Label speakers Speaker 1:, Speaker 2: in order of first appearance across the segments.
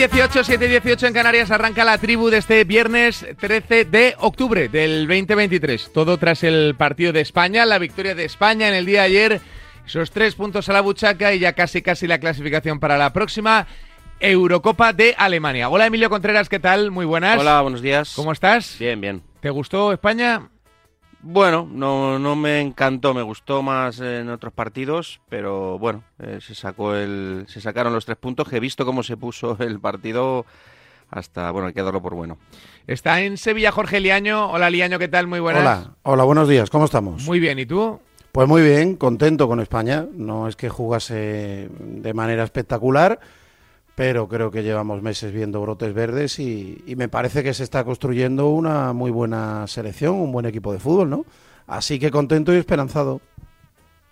Speaker 1: 18, 7 y 18 en Canarias arranca la tribu de este viernes 13 de octubre del 2023. Todo tras el partido de España, la victoria de España en el día de ayer, esos tres puntos a la buchaca y ya casi casi la clasificación para la próxima Eurocopa de Alemania. Hola Emilio Contreras, ¿qué tal? Muy buenas.
Speaker 2: Hola, buenos días.
Speaker 1: ¿Cómo estás?
Speaker 2: Bien, bien.
Speaker 1: ¿Te gustó España?
Speaker 2: Bueno, no, no me encantó, me gustó más en otros partidos, pero bueno, eh, se sacó el, se sacaron los tres puntos. Que he visto cómo se puso el partido, hasta bueno, hay que darlo por bueno.
Speaker 1: Está en Sevilla Jorge Liaño. Hola Liaño, ¿qué tal? Muy buenas.
Speaker 3: Hola, hola, buenos días. ¿Cómo estamos?
Speaker 1: Muy bien, ¿y tú?
Speaker 3: Pues muy bien, contento con España. No es que jugase de manera espectacular, pero creo que llevamos meses viendo brotes verdes y, y, me parece que se está construyendo una muy buena selección, un buen equipo de fútbol, ¿no? Así que contento y esperanzado.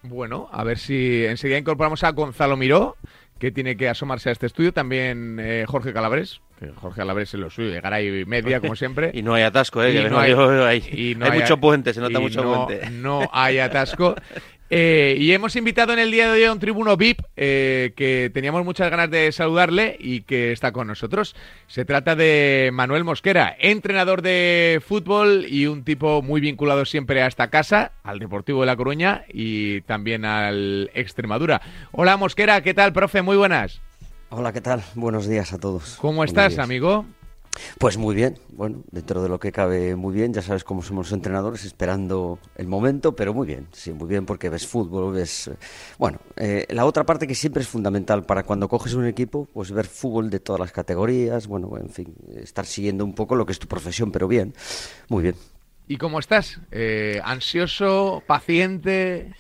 Speaker 1: Bueno, a ver si enseguida incorporamos a Gonzalo Miró, que tiene que asomarse a este estudio, también eh, Jorge Calabres, que Jorge Calabres es lo suyo, llegará ahí media como siempre.
Speaker 2: y no hay atasco, ¿eh?
Speaker 1: Y no hay-
Speaker 2: yo ahí.
Speaker 1: y no
Speaker 2: hay,
Speaker 1: hay-
Speaker 2: mucho puente, se nota
Speaker 1: y
Speaker 2: mucho
Speaker 1: no,
Speaker 2: puente.
Speaker 1: no hay atasco. Eh, y hemos invitado en el día de hoy a un tribuno VIP eh, que teníamos muchas ganas de saludarle y que está con nosotros. Se trata de Manuel Mosquera, entrenador de fútbol y un tipo muy vinculado siempre a esta casa, al Deportivo de La Coruña y también al Extremadura. Hola Mosquera, ¿qué tal, profe? Muy buenas.
Speaker 4: Hola, ¿qué tal? Buenos días a todos.
Speaker 1: ¿Cómo
Speaker 4: Buenos
Speaker 1: estás,
Speaker 4: días.
Speaker 1: amigo?
Speaker 4: Pues muy bien, bueno, dentro de lo que cabe muy bien, ya sabes cómo somos los entrenadores, esperando el momento, pero muy bien, sí, muy bien porque ves fútbol, ves... Bueno, eh, la otra parte que siempre es fundamental para cuando coges un equipo, pues ver fútbol de todas las categorías, bueno, en fin, estar siguiendo un poco lo que es tu profesión, pero bien, muy bien.
Speaker 1: ¿Y cómo estás? Eh, ¿Ansioso? ¿Paciente?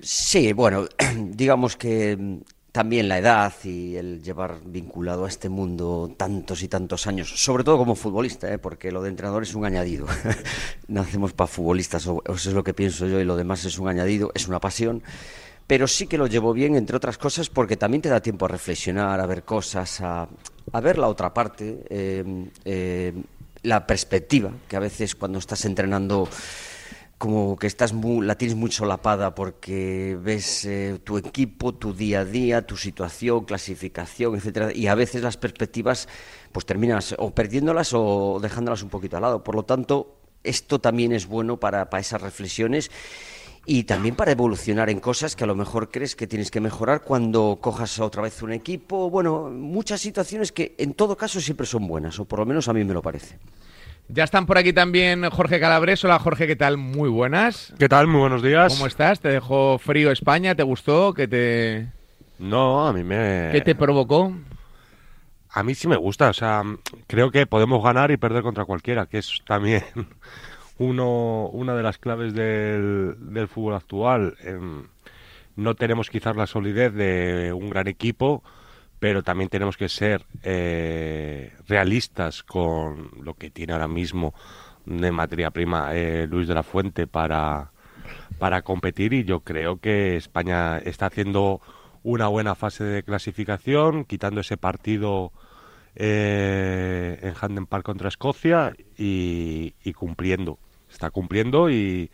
Speaker 4: Sí, bueno, digamos que también la edad y el llevar vinculado a este mundo tantos y tantos años, sobre todo como futbolista, ¿eh? porque lo de entrenador es un añadido. Nacemos para futbolistas, eso es lo que pienso yo, y lo demás es un añadido, es una pasión. Pero sí que lo llevo bien, entre otras cosas, porque también te da tiempo a reflexionar, a ver cosas, a, a ver la otra parte, eh, eh, la perspectiva, que a veces cuando estás entrenando como que estás mu- la tienes muy solapada porque ves eh, tu equipo, tu día a día, tu situación, clasificación, etcétera, y a veces las perspectivas pues terminas o perdiéndolas o dejándolas un poquito al lado. Por lo tanto, esto también es bueno para, para esas reflexiones y también para evolucionar en cosas que a lo mejor crees que tienes que mejorar cuando cojas otra vez un equipo. Bueno, muchas situaciones que en todo caso siempre son buenas, o por lo menos a mí me lo parece.
Speaker 1: Ya están por aquí también Jorge Calabres. Hola Jorge, ¿qué tal? Muy buenas.
Speaker 5: ¿Qué tal? Muy buenos días.
Speaker 1: ¿Cómo estás? ¿Te dejó frío España? ¿Te gustó? ¿Qué te,
Speaker 5: No, a mí me...
Speaker 1: qué te provocó?
Speaker 5: A mí sí me gusta, o sea, creo que podemos ganar y perder contra cualquiera, que es también uno, una de las claves del, del fútbol actual. Em, no tenemos quizás la solidez de un gran equipo, pero también tenemos que ser eh, realistas con lo que tiene ahora mismo de materia prima eh, Luis de la Fuente para, para competir y yo creo que España está haciendo una buena fase de clasificación, quitando ese partido eh, en Handen Park contra Escocia y, cumpliendo. Está cumpliendo y,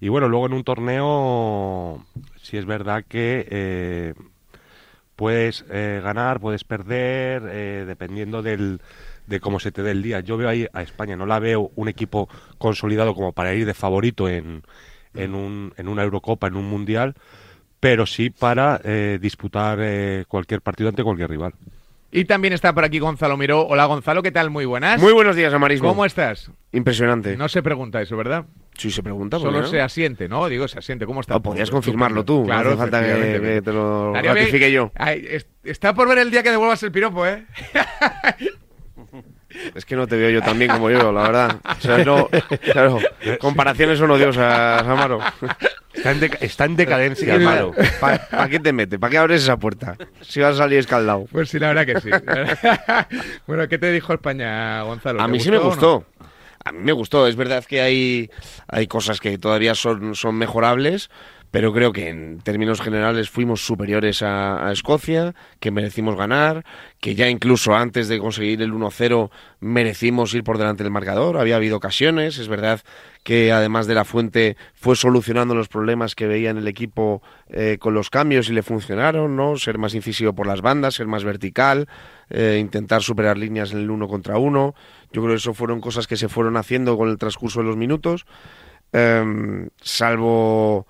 Speaker 5: Y bueno, luego en un torneo, si es verdad que puedes eh, ganar, puedes perder, eh, dependiendo del, de cómo se te dé el día. Yo veo ahí a España, no la veo un equipo consolidado como para ir de favorito en, en, un, en una Eurocopa, en un Mundial, pero sí para eh, disputar eh, cualquier partido ante cualquier rival.
Speaker 1: Y también está por aquí Gonzalo Miró. Hola Gonzalo, ¿qué tal? Muy buenas.
Speaker 6: Muy buenos días, Amarismo.
Speaker 1: ¿Cómo estás?
Speaker 6: Impresionante.
Speaker 1: No se pregunta eso, ¿verdad?
Speaker 6: Sí, se pregunta.
Speaker 1: Solo
Speaker 6: ¿no?
Speaker 1: se asiente, ¿no? Digo, se asiente. ¿Cómo está?
Speaker 6: No, podías confirmarlo tú.
Speaker 1: Claro,
Speaker 6: no hace falta que, te lo ratifique yo.
Speaker 1: Ay, está por ver el día que devuelvas el piropo, ¿eh?
Speaker 6: Es que no te veo yo tan bien como yo, la verdad. O sea, no, claro, comparaciones son odiosas, Amaro.
Speaker 5: Está en, deca- está en decadencia, Amaro.
Speaker 6: ¿Para qué te metes? ¿Para qué abres esa puerta? Si vas a salir escaldado.
Speaker 1: Pues sí, la verdad que sí. bueno, ¿qué te dijo España, Gonzalo?
Speaker 6: A
Speaker 1: ¿Te
Speaker 6: mí sí me
Speaker 1: no?
Speaker 6: gustó. A mí me gustó. Es verdad que hay, hay cosas que todavía son, son mejorables, pero creo que en términos generales fuimos superiores a, Escocia, que merecimos ganar, que ya incluso antes de conseguir el 1-0 merecimos ir por delante del marcador. Había habido ocasiones. Es verdad que además de la fuente fue solucionando los problemas que veía en el equipo eh, con los cambios y le funcionaron, ¿no? Ser más incisivo por las bandas, ser más vertical, eh, intentar superar líneas en el uno contra uno. Yo creo que eso fueron cosas que se fueron haciendo con el transcurso de los minutos. Em, salvo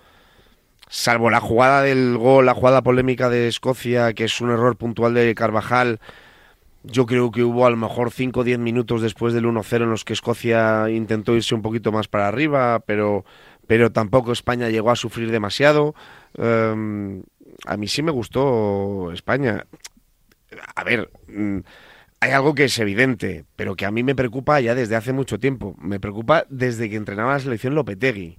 Speaker 6: salvo la jugada del gol, la jugada polémica de Escocia, que es un error puntual de Carvajal, yo creo que hubo a lo mejor 5 o 10 minutos después del 1-0 en los que Escocia intentó irse un poquito más para arriba, pero, pero tampoco España llegó a sufrir demasiado. Em, a mí sí me gustó España. A ver, mm, hay algo que es evidente, pero que a mí me preocupa ya desde hace mucho tiempo. Me preocupa desde que entrenaba la selección Lopetegui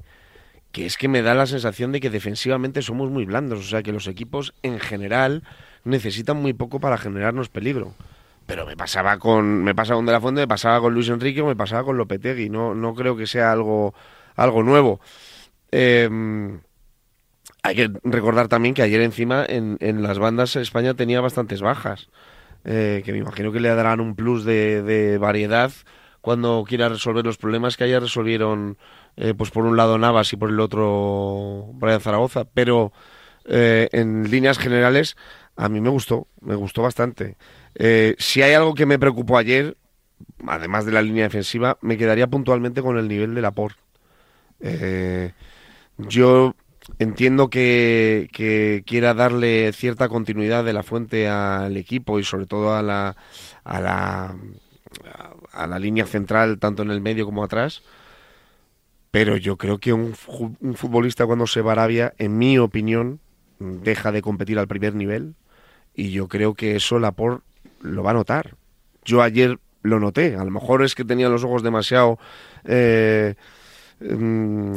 Speaker 6: que es que me da la sensación de que defensivamente somos muy blandos, o sea que los equipos en general necesitan muy poco para generarnos peligro. Pero me pasaba con me pasa con De La Fuente, me pasaba con Luis Enrique, o me pasaba con Lopetegui, no no creo que sea algo algo nuevo. Eh, hay que recordar también que ayer encima en, en las bandas España tenía bastantes bajas, eh, que me imagino que le darán un plus de variedad cuando quiera resolver los problemas que ayer resolvieron, eh, pues por un lado Navas y por el otro Brian Zaragoza. Pero eh, en líneas generales a mí me gustó, me gustó bastante. Eh, si hay algo que me preocupó ayer, además de la línea defensiva, me quedaría puntualmente con el nivel de Laporte. Eh, yo entiendo que, que quiera darle cierta continuidad de la fuente al equipo y sobre todo a la, a la, a la línea central, tanto en el medio como atrás. Pero yo creo que un, fu- un futbolista cuando se va a Arabia, en mi opinión, deja de competir al primer nivel. Y yo creo que eso Laporte lo va a notar. Yo ayer lo noté. A lo mejor es que tenía los ojos demasiado... Eh, mm,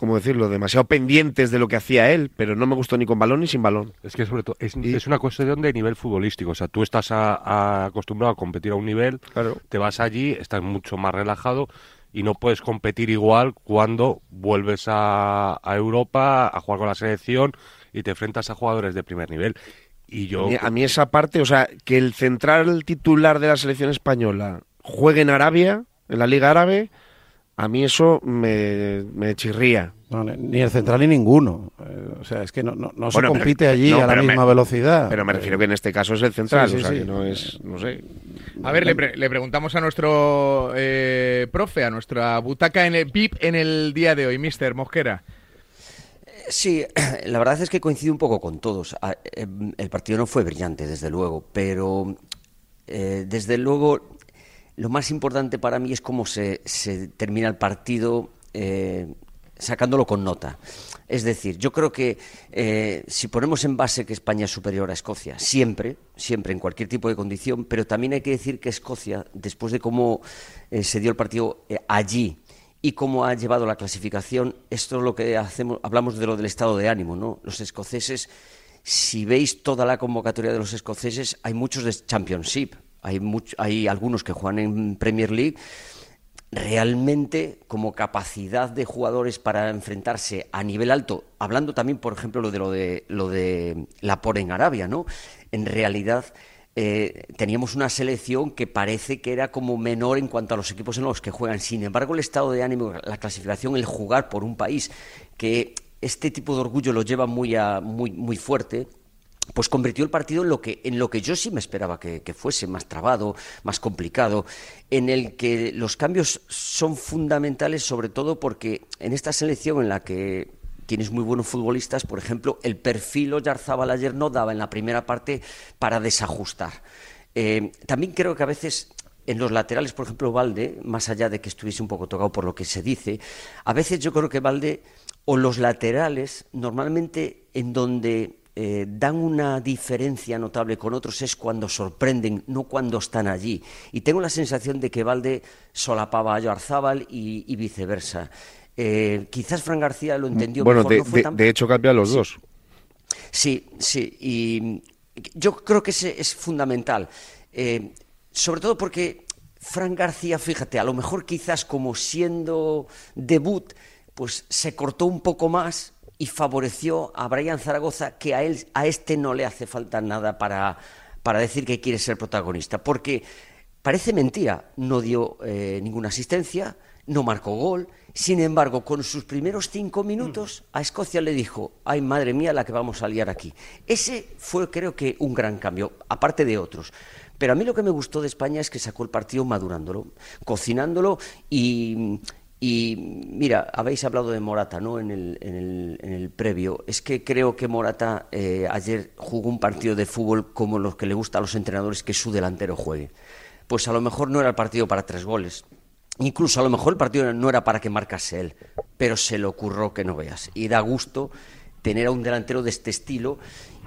Speaker 6: ¿Cómo decirlo? Demasiado pendientes de lo que hacía él, pero no me gustó ni con balón ni sin balón.
Speaker 5: Es que sobre todo es,
Speaker 6: Y-
Speaker 5: es una cuestión de nivel futbolístico. O sea, tú estás a- a- acostumbrado a competir a un nivel,
Speaker 6: Claro.
Speaker 5: te vas allí, estás mucho más relajado y no puedes competir igual cuando vuelves a, a Europa a jugar con la selección y te enfrentas a jugadores de primer nivel. Y yo
Speaker 6: A mí, a mí esa parte, o sea, que el central titular de la selección española juegue en Arabia, en la Liga Árabe, a mí eso me, me chirría.
Speaker 3: No, ni- el central ni ninguno. Eh, o sea, es que no, no, no se
Speaker 6: Bueno, pero-
Speaker 3: compite allí
Speaker 6: no,
Speaker 3: a la
Speaker 6: pero me-
Speaker 3: misma velocidad.
Speaker 6: Pero me refiero que en este caso es el central,
Speaker 3: Sí, sí,
Speaker 6: o sea,
Speaker 3: sí.
Speaker 6: que no es, no sé.
Speaker 1: A ver, le, pre- le preguntamos a nuestro eh, profe, a nuestra butaca en el VIP en el día de hoy, Mister Mosquera.
Speaker 4: Sí, la verdad es que coincido un poco con todos. Ah, eh, El partido no fue brillante, desde luego, pero eh, desde luego lo más importante para mí es cómo se, termina el partido eh, sacándolo con nota. Es decir, yo creo que eh, si ponemos en base que España es superior a Escocia, siempre, siempre, en cualquier tipo de condición, pero también hay que decir que Escocia, después de cómo eh, se dio el partido allí, y cómo ha llevado la clasificación, esto es lo que hacemos, hablamos de lo del estado de ánimo, ¿no? Los escoceses, si veis toda la convocatoria de los escoceses, hay muchos de Championship, hay, much- hay algunos que juegan en Premier League. Realmente, como capacidad de jugadores para enfrentarse a nivel alto, hablando también, por ejemplo, lo de lo de lo de Laporte en Arabia, ¿no? En realidad, eh, teníamos una selección que parece que era como menor en cuanto a los equipos en los que juegan. Sin embargo, el estado de ánimo, la clasificación, el jugar por un país que este tipo de orgullo lo lleva muy, muy, muy fuerte, pues convirtió el partido en lo que, en lo que yo sí me esperaba que, fuese, más trabado, más complicado, en el que los cambios son fundamentales, sobre todo porque en esta selección en la que tienes muy buenos futbolistas, por ejemplo, el perfil Oyarzábal ayer no daba en la primera parte para desajustar. Eh, también creo que a veces en los laterales, por ejemplo, Valde, más allá de que estuviese un poco tocado por lo que se dice, a veces yo creo que Valde o los laterales, normalmente en donde eh, dan una diferencia notable con otros es cuando sorprenden, no cuando están allí. Y tengo la sensación de que Valde solapaba a Joarzábal y, y viceversa. Eh, quizás Fran García lo entendió
Speaker 6: bueno,
Speaker 4: mejor.
Speaker 6: De, de, hecho, cambia los dos.
Speaker 4: Sí, sí. Y yo creo que ese es fundamental. Eh, sobre todo porque Fran García, fíjate, a lo mejor quizás como siendo debut, pues se cortó un poco más y favoreció a Brian Zaragoza, que a él, a este no le hace falta nada para, para decir que quiere ser protagonista. Porque parece mentira, no dio eh, ninguna asistencia, no marcó gol, sin embargo, con sus primeros cinco minutos, a Escocia le dijo, ay madre mía, la que vamos a liar aquí. Ese fue, creo que, un gran cambio, aparte de otros. Pero a mí lo que me gustó de España es que sacó el partido madurándolo, cocinándolo y, mira, habéis hablado de Morata ¿no? en, el, en, el, previo. Es que creo que Morata eh, ayer jugó un partido de fútbol como los que le gusta a los entrenadores que su delantero juegue. Pues a lo mejor no era el partido para tres goles, Incluso a lo mejor el partido no era para que marcase él, pero se le ocurrió que no veas. Y da gusto tener a un delantero de este estilo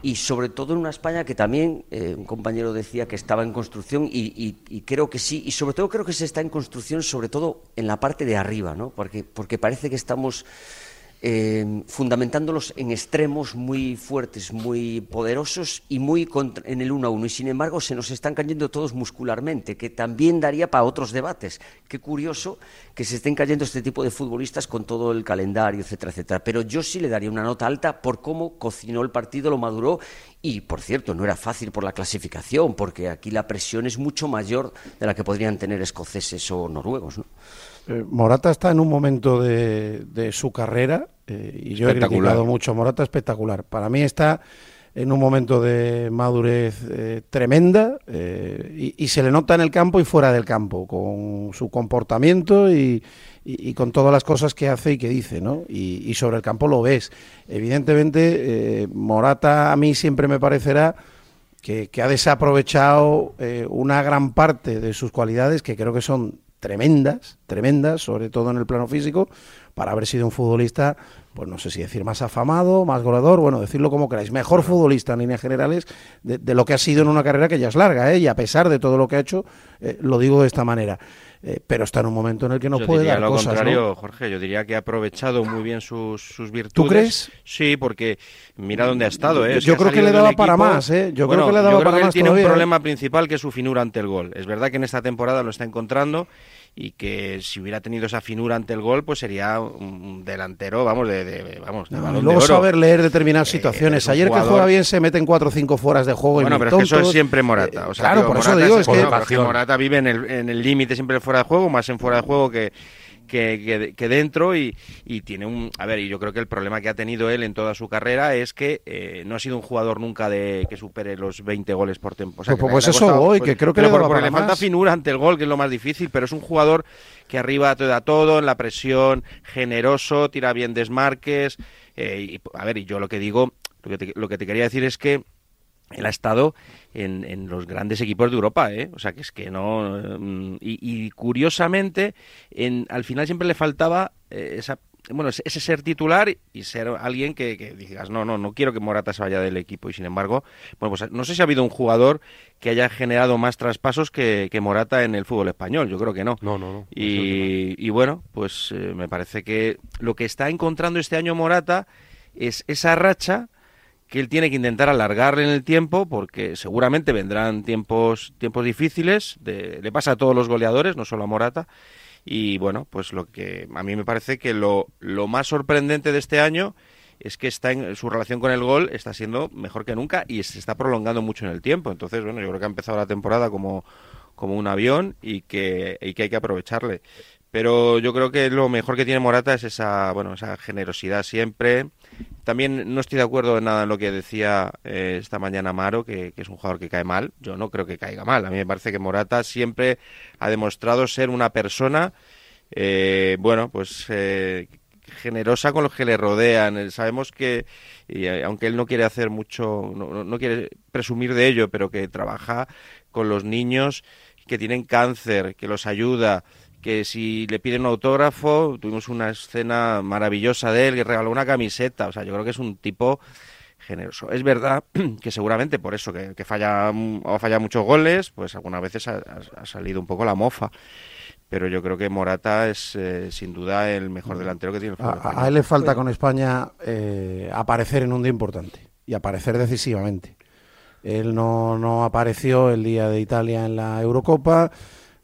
Speaker 4: y sobre todo en una España que también eh, un compañero decía que estaba en construcción y, y, creo que sí y sobre todo creo que se está en construcción sobre todo en la parte de arriba, ¿no? Porque porque parece que estamos eh, fundamentándolos en extremos muy fuertes, muy poderosos y muy en el uno a uno. Y sin embargo se nos están cayendo todos muscularmente, que también daría para otros debates. Qué curioso que se estén cayendo este tipo de futbolistas con todo el calendario, etcétera, etcétera. Pero yo sí le daría una nota alta por cómo cocinó el partido, lo maduró y, por cierto, no era fácil por la clasificación, porque aquí la presión es mucho mayor de la que podrían tener escoceses o noruegos. ¿no?
Speaker 3: Eh, Morata está en un momento de, su carrera, eh, y yo he criticado mucho Morata, espectacular. Para mí está en un momento de madurez eh, tremenda y, se le nota en el campo y fuera del campo, con su comportamiento y, con todas las cosas que hace y que dice, ¿no? Y, sobre el campo lo ves. Evidentemente, Morata a mí siempre me parecerá que, que ha desaprovechado una gran parte de sus cualidades, que creo que son tremendas, tremendas, sobre todo en el plano físico, para haber sido un futbolista, pues no sé si decir más afamado, más goleador, bueno, decirlo como queráis, mejor futbolista en líneas generales de, lo que ha sido en una carrera que ya es larga, ¿eh? y a pesar de todo lo que ha hecho, eh, lo digo de esta manera. Eh, pero está en un momento en el que no puede dar
Speaker 2: lo
Speaker 3: cosas.
Speaker 2: contrario, Jorge, yo diría que ha aprovechado muy bien sus, sus virtudes.
Speaker 3: ¿Tú crees?
Speaker 2: Sí, porque mira dónde ha estado. ¿eh?
Speaker 3: Yo, creo que le daba para más. ¿eh? Yo creo que le daba para más.
Speaker 2: tiene un problema principal que es su finura ante el gol. Es verdad que en esta temporada lo está encontrando y que si hubiera tenido esa finura ante el gol, pues sería un delantero, vamos, de, vamos, de
Speaker 3: balón luego saber leer determinadas eh, situaciones. Ayer que juega bien se meten cuatro o cinco fueras de juego.
Speaker 2: Bueno, pero es que eso es siempre Morata. O sea,
Speaker 3: claro, por eso digo, es,
Speaker 2: que... Morata vive en el límite siempre fuera de juego, más en fuera de juego que que, que, dentro y, y, tiene un... A ver, y yo creo que el problema que ha tenido él en toda su carrera es que eh, no ha sido un jugador nunca de que supere los 20 goles por temporada.
Speaker 3: pues, pues eso voy, que creo que le,
Speaker 2: le falta finura ante el gol, que es lo más difícil, pero es un jugador que arriba te da todo, en la presión, generoso, tira bien desmarques. Eh, y, a ver, y yo lo que digo, lo que lo que te quería decir es que él ha estado en, los grandes equipos de Europa, ¿eh? O sea, que es que no... Mm, y, curiosamente, en, al final siempre le faltaba eh, esa bueno, ese ser titular y ser alguien que, digas, no, no, no quiero que Morata se vaya del equipo. Y sin embargo, bueno, pues no sé si ha habido un jugador que haya generado más traspasos que, Morata en el fútbol español. Yo creo que no.
Speaker 5: No, no, no.
Speaker 2: Y, bueno, pues eh, me parece que lo que está encontrando este año Morata es esa racha que él tiene que intentar alargarle en el tiempo porque seguramente vendrán tiempos tiempos difíciles le pasa a todos los goleadores no solo a Morata y bueno pues lo que a mí me parece que lo, lo más sorprendente de este año es que está en su relación con el gol está siendo mejor que nunca y se está prolongando mucho en el tiempo. Entonces, bueno, yo creo que ha empezado la temporada como, como un avión y que, y que hay que aprovecharle. Pero yo creo que lo mejor que tiene Morata es esa, bueno, esa generosidad siempre. También no estoy de acuerdo en nada en lo que decía eh, esta mañana Maro, que, es un jugador que cae mal. Yo no creo que caiga mal. A mí me parece que Morata siempre ha demostrado ser una persona, eh, bueno, pues eh, generosa con los que le rodean. Sabemos que, y aunque él no quiere hacer mucho, no, no quiere presumir de ello, pero que trabaja con los niños que tienen cáncer, que los ayuda que si le piden un autógrafo, tuvimos una escena maravillosa de él, que regaló una camiseta, o sea, yo creo que es un tipo generoso. Es verdad que seguramente por eso que, falla o falla muchos goles, pues algunas veces ha, salido un poco la mofa. Pero yo creo que Morata es eh, sin duda el mejor delantero que tiene el
Speaker 3: a, él le falta con España eh, aparecer en un día importante y aparecer decisivamente. Él no, no apareció el día de Italia en la Eurocopa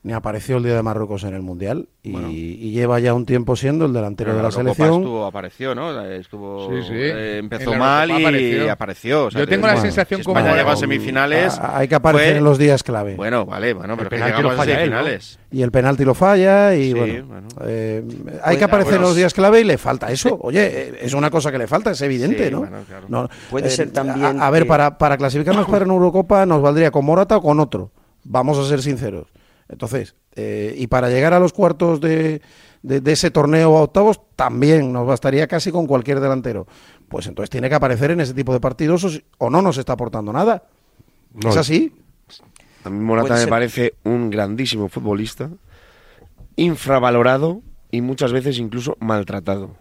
Speaker 3: ni apareció el día de Marruecos en el Mundial y, lleva ya un tiempo siendo el delantero de la, selección.
Speaker 2: Estuvo, apareció, ¿no? Estuvo, eh, empezó mal y apareció.
Speaker 1: Yo tengo la sensación como
Speaker 2: España llegó a semifinales.
Speaker 3: hay que aparecer en los días clave.
Speaker 2: Bueno, vale, bueno, pero que llegamos a semifinales.
Speaker 3: Y el penalti lo falla y bueno, eh, hay que aparecer en los días clave y le falta eso. Oye, eh, es una cosa que le falta, es evidente, ¿no?
Speaker 4: no Puede ser también.
Speaker 3: A, ver, para, para clasificarnos para una Eurocopa nos valdría con Morata o con otro. Vamos a ser sinceros. Entonces, eh, y para llegar a los cuartos de, de, ese torneo a octavos, también nos bastaría casi con cualquier delantero. Pues entonces tiene que aparecer en ese tipo de partidos o, no nos está aportando nada. ¿Es así?
Speaker 6: A mí Morata me parece un grandísimo futbolista, infravalorado y muchas veces incluso maltratado.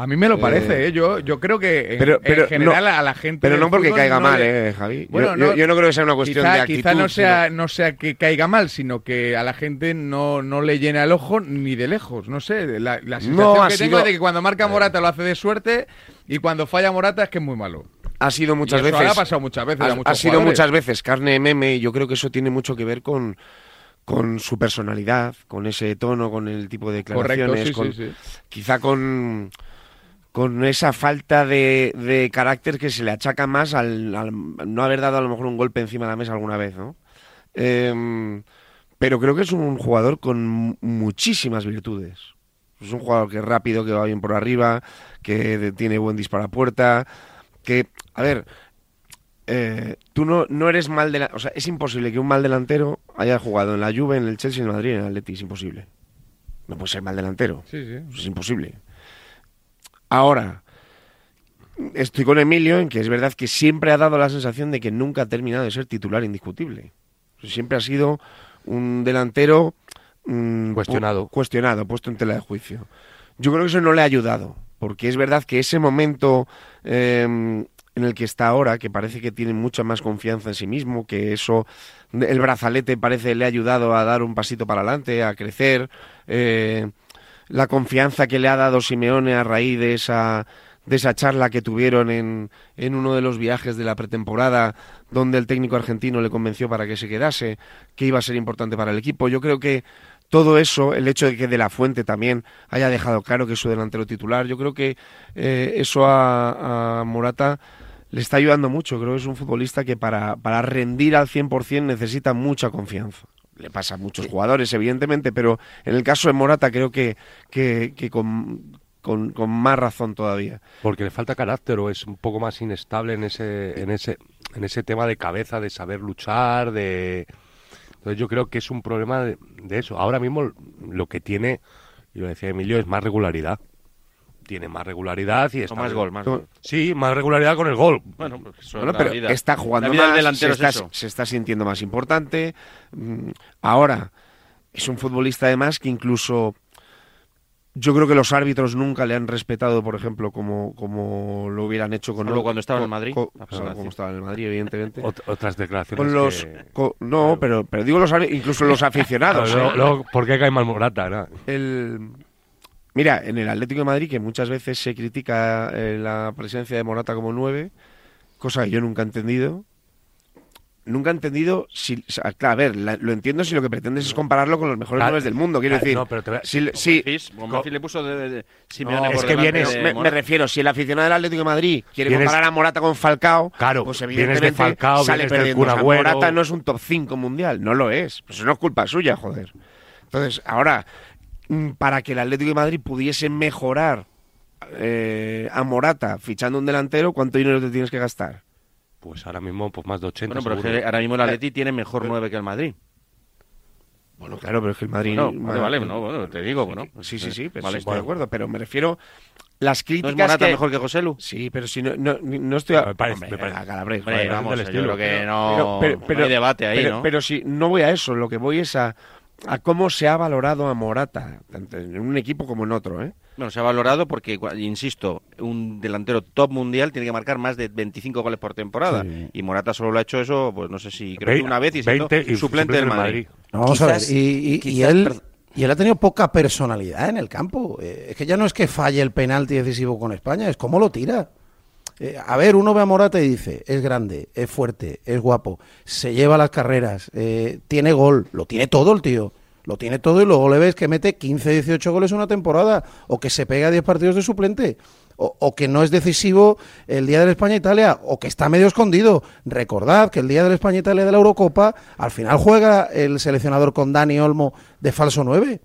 Speaker 1: A mí me lo parece, eh, ¿eh? Yo, yo creo que en, general a la gente.
Speaker 6: Pero no porque caiga mal, ¿eh, Javi? Bueno, yo, no, creo que sea una cuestión de actitud.
Speaker 1: Quizá no sea, no sea que caiga mal, sino que a la gente no, no le llena el ojo ni de lejos. No sé, la, sensación que tengo es de que cuando marca Morata lo hace de suerte y cuando falla Morata es que es muy malo.
Speaker 6: Ha sido muchas veces.
Speaker 1: ha pasado muchas veces.
Speaker 6: Ha, sido muchas veces carne meme y yo creo que eso tiene mucho que ver con con su personalidad, con ese tono, con el tipo de declaraciones, quizá con con esa falta de, carácter que se le achaca más al, no haber dado a lo mejor un golpe encima de la mesa alguna vez, ¿no? Em, pero creo que es un jugador con muchísimas virtudes. Es un jugador que es rápido, que va bien por arriba, que tiene buen disparo a puerta, que, a ver, eh, tú no, no eres mal delantero, o sea, es imposible que un mal delantero haya jugado en la Juve, en el Chelsea, en el Madrid, en el Atleti, es imposible. No puede ser mal delantero.
Speaker 1: Sí, sí.
Speaker 6: Es imposible. Ahora, estoy con Emilio en que es verdad que siempre ha dado la sensación de que nunca ha terminado de ser titular indiscutible. Siempre ha sido un delantero
Speaker 5: mm, cuestionado.
Speaker 6: cuestionado, puesto en tela de juicio. Yo creo que eso no le ha ayudado, porque es verdad que ese momento em, en el que está ahora, que parece que tiene mucha más confianza en sí mismo, que eso, el brazalete parece le ha ayudado a dar un pasito para adelante, a crecer. Eh, la confianza que le ha dado Simeone a raíz de esa de esa charla que tuvieron en, en uno de los viajes de la pretemporada, donde el técnico argentino le convenció para que se quedase, que iba a ser importante para el equipo. Yo creo que todo eso, el hecho de que De La Fuente también haya dejado claro que es su delantero titular, yo creo que eh, eso a, Morata le está ayudando mucho. Creo que es un futbolista que para, para rendir al 100% necesita mucha confianza le pasa a muchos jugadores, evidentemente, pero en el caso de Morata creo que, que, con, con, más razón todavía.
Speaker 5: Porque le falta carácter o es un poco más inestable en ese, en ese, en ese tema de cabeza, de saber luchar, de... Entonces yo creo que es un problema de, de eso. Ahora mismo lo que tiene, y lo decía Emilio, es más regularidad tiene más regularidad y está
Speaker 2: más gol, más
Speaker 5: Sí, más regularidad con el gol.
Speaker 6: Bueno, pero está jugando más, se está, se está, sintiendo más importante. Mm, ahora es un futbolista además que incluso yo creo que los árbitros nunca le han respetado, por ejemplo, como, como lo hubieran hecho con
Speaker 2: Solo cuando estaba en el Madrid.
Speaker 6: como estaba en el Madrid, evidentemente.
Speaker 5: otras declaraciones.
Speaker 6: los, no, pero, pero digo los incluso los aficionados.
Speaker 5: ¿eh? ¿Por qué cae mal Morata?
Speaker 6: El Mira, en el Atlético de Madrid, que muchas veces se critica eh, la presencia de Morata como nueve, cosa que yo nunca he entendido, nunca he entendido si. o sea, claro, a ver, la- lo entiendo si lo que pretendes es compararlo con los mejores
Speaker 5: Claro,
Speaker 6: nueve del mundo. Quiero
Speaker 5: claro,
Speaker 6: decir,
Speaker 5: no, pero te voy a-
Speaker 6: si, si-
Speaker 2: le puso de, de- de- Simeone
Speaker 5: No,
Speaker 2: por
Speaker 5: es que vienes-
Speaker 6: me, refiero, si el aficionado del Atlético de Madrid quiere
Speaker 5: Vienes-
Speaker 6: comparar a Morata con Falcao,
Speaker 5: Claro,
Speaker 6: pues
Speaker 5: vienes de
Speaker 6: evidentemente
Speaker 5: Falcao,
Speaker 6: sale
Speaker 5: del
Speaker 6: perdiendo. O sea. Morata no es un top 5 mundial, no lo es. Pues eso no es culpa suya, joder. Entonces, ahora, para que el Atlético de Madrid pudiese mejorar eh, a Morata fichando un delantero, ¿cuánto dinero te tienes que gastar?
Speaker 5: Pues ahora mismo, pues más de 80.
Speaker 2: Bueno, pero es que ahora mismo el Atleti tiene mejor 9 que el Madrid.
Speaker 6: Bueno, claro, pero es que el Madrid...
Speaker 2: No, vale, vale, no, bueno, te digo, bueno.
Speaker 6: Sí, sí, sí, pero
Speaker 2: Vale,
Speaker 6: sí estoy de acuerdo, pero me refiero... Las
Speaker 2: ¿No
Speaker 6: críticas
Speaker 2: es Morata
Speaker 6: que-
Speaker 2: mejor que Joselu?
Speaker 6: Sí, pero si no, no, no estoy...
Speaker 5: Me parece-
Speaker 6: Hombre,
Speaker 5: me parece.
Speaker 6: a Calabres,
Speaker 2: Hombre, vamos,
Speaker 5: del
Speaker 2: yo creo que
Speaker 6: Pero-
Speaker 2: no,
Speaker 6: pero- pero-
Speaker 2: no hay debate ahí,
Speaker 6: pero,
Speaker 2: ¿no?
Speaker 6: Pero si no voy a eso, lo que voy es a, a cómo se ha valorado a Morata, tanto en un equipo como en otro, ¿eh?
Speaker 2: Bueno, se ha valorado porque, insisto, un delantero top mundial tiene que marcar más de 25 goles por temporada.
Speaker 3: Sí.
Speaker 2: Y Morata solo lo ha hecho eso, pues no sé si creo que una vez y siendo
Speaker 5: 20 y
Speaker 2: suplente del Madrid.
Speaker 3: No, vamos
Speaker 4: Quizás-
Speaker 3: a ver. Y, y- y
Speaker 4: quizás,
Speaker 3: él,
Speaker 4: perdón.
Speaker 3: y él ha tenido poca personalidad en el campo. Eh, es que ya no es que falle el penalti decisivo con España, es cómo lo tira. Eh, a ver, uno ve a Morata y dice, es grande, es fuerte, es guapo, se lleva las carreras, eh, tiene gol, lo tiene todo el tío. Lo tiene todo y luego le ves que mete 15, 18 goles una temporada o que se pega a 10 partidos de suplente o, que no es decisivo el día del España-Italia o que está medio escondido. Recordad que el día del España-Italia de la Eurocopa al final juega el seleccionador con Dani Olmo de falso 9 eh,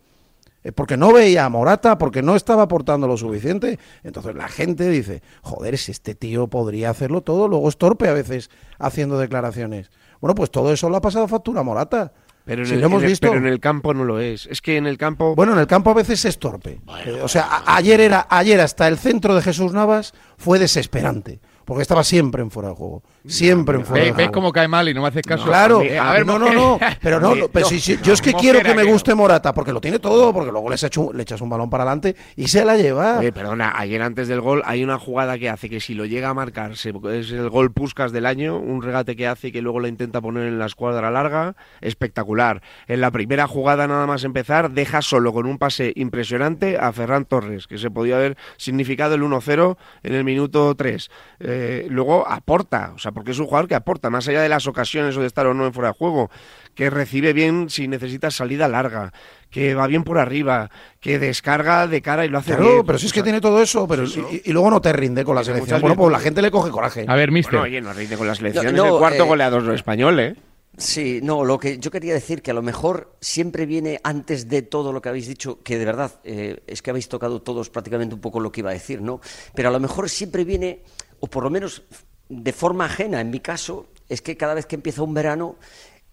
Speaker 3: porque no veía a Morata, porque no estaba aportando lo suficiente. Entonces la gente dice, joder, si este tío podría hacerlo todo, luego es torpe a veces haciendo declaraciones. Bueno, pues todo eso lo ha pasado factura a Morata.
Speaker 6: Pero en,
Speaker 3: Si
Speaker 6: el,
Speaker 3: lo hemos
Speaker 6: en el-
Speaker 3: visto.
Speaker 6: pero en el campo no lo es. Es que en el campo...
Speaker 3: Bueno, en el campo a veces es torpe. Eh, o sea, a- ayer era ayer hasta el centro de Jesús Navas fue desesperante, porque estaba siempre en fuera de juego, siempre en fuera
Speaker 1: Ve-
Speaker 3: de
Speaker 1: ¿Ves
Speaker 3: juego.
Speaker 1: cómo cae mal y no me haces caso?
Speaker 3: Claro,
Speaker 1: a ver,
Speaker 3: no, no, no, pero no, pero
Speaker 1: No,
Speaker 3: si- si-
Speaker 1: no,
Speaker 3: yo es que quiero que me guste Morata, porque lo tiene todo, porque luego le, echas un, le echas un balón para adelante y se la lleva.
Speaker 6: Oye, perdona, ayer antes del gol hay una jugada que hace que si lo llega a marcar se- es el gol Puscas del año, un regate que hace y que luego la intenta poner en la escuadra larga, espectacular. En la primera jugada nada más empezar deja solo con un pase impresionante a Ferran Torres, que se podía haber significado el 1-0 en el minuto 3. Eh, luego aporta, o sea, porque es un jugador que aporta, más allá de las ocasiones o de estar o no en fuera de juego, que recibe bien si necesita salida larga, que va bien por arriba, que descarga de cara y lo hace
Speaker 3: Claro,
Speaker 6: bien.
Speaker 3: pero si es que tiene todo eso, pero y, y luego no te rinde con la
Speaker 6: Tiene
Speaker 3: selección. Bueno, pues la gente le coge coraje.
Speaker 1: A ver, mister.
Speaker 6: Bueno, oye, no rinde con la selección,
Speaker 4: No,
Speaker 6: es el cuarto
Speaker 4: eh,
Speaker 6: goleador español, ¿eh?
Speaker 4: Sí, no, lo que yo quería decir que a lo mejor siempre viene antes de todo lo que habéis dicho, que de verdad eh, es que habéis tocado todos prácticamente un poco lo que iba a decir, ¿no? Pero a lo mejor siempre viene, o por lo menos de forma ajena, en mi caso, es que cada vez que empieza un verano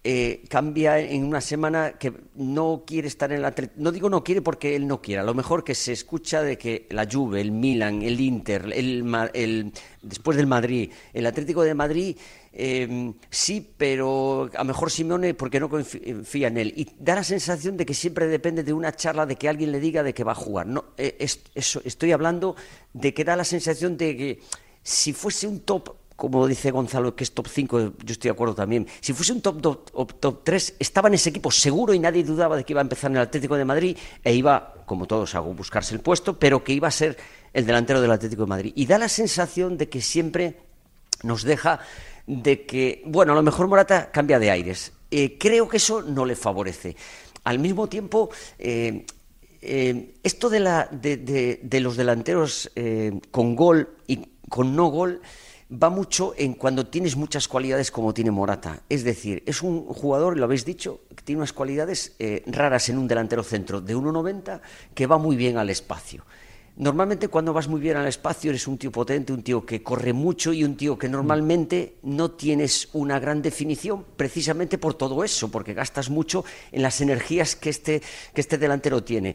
Speaker 4: eh, cambia en una semana que no quiere estar en la... No digo no quiere porque él no quiere, a lo mejor que se escucha de que la Juve, el Milan, el Inter, el, después del Madrid, el Atlético de Madrid, eh, sí, pero a lo mejor Simeone porque no confía en él. Y da la sensación de que siempre depende de una charla, de que alguien le diga de que va a jugar. No, eh, estoy hablando de que da la sensación de que si fuese un top como dice Gonzalo, que es top 5, yo estoy de acuerdo también. Si fuese un top, top, top, top 3, estaba en ese equipo seguro y nadie dudaba de que iba a empezar en el Atlético de Madrid e iba, como todos, a buscarse el puesto, pero que iba a ser el delantero del Atlético de Madrid. Y da la sensación de que siempre nos deja de que, bueno, a lo mejor Morata cambia de aires. Eh, creo que eso no le favorece. Al mismo tiempo, eh, eh, esto de, la, de los delanteros eh, con gol y con no gol va mucho en cuando tienes muchas cualidades como tiene Morata. Es decir, es un jugador, lo habéis dicho, que tiene unas cualidades eh, raras en un delantero centro de 1,90 que va muy bien al espacio. Normalmente cuando vas muy bien al espacio eres un tío potente, un tío que corre mucho y un tío que normalmente no tienes una gran definición precisamente por todo eso, porque gastas mucho en las energías que este, que este delantero tiene.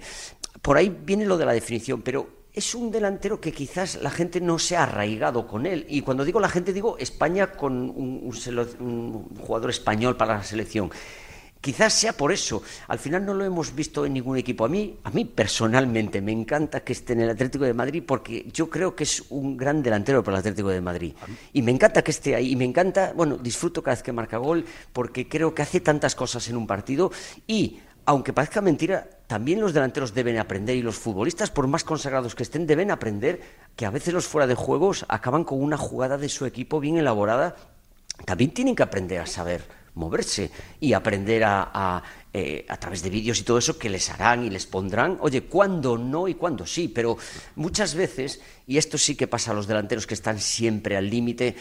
Speaker 4: Por ahí viene lo de la definición, pero es un delantero que quizás la gente no se ha arraigado con él. Y cuando digo la gente digo España con un, un selo- un jugador español para la selección. Quizás sea por eso. Al final no lo hemos visto en ningún equipo. A mí, a mí personalmente me encanta que esté en el Atlético de Madrid porque yo creo que es un gran delantero para el Atlético de Madrid. Y me encanta que esté ahí. Y me encanta, bueno, disfruto cada vez que marca gol porque creo que hace tantas cosas en un partido y aunque parezca mentira, también los delanteros deben aprender y los futbolistas, por más consagrados que estén, deben aprender que a veces los fuera de juegos acaban con una jugada de su equipo bien elaborada. También tienen que aprender a saber moverse y aprender a, eh, a, través de vídeos y todo eso que les harán y les pondrán, oye, cuándo no y cuándo sí, pero muchas veces, y esto sí que pasa a los delanteros que están siempre al límite,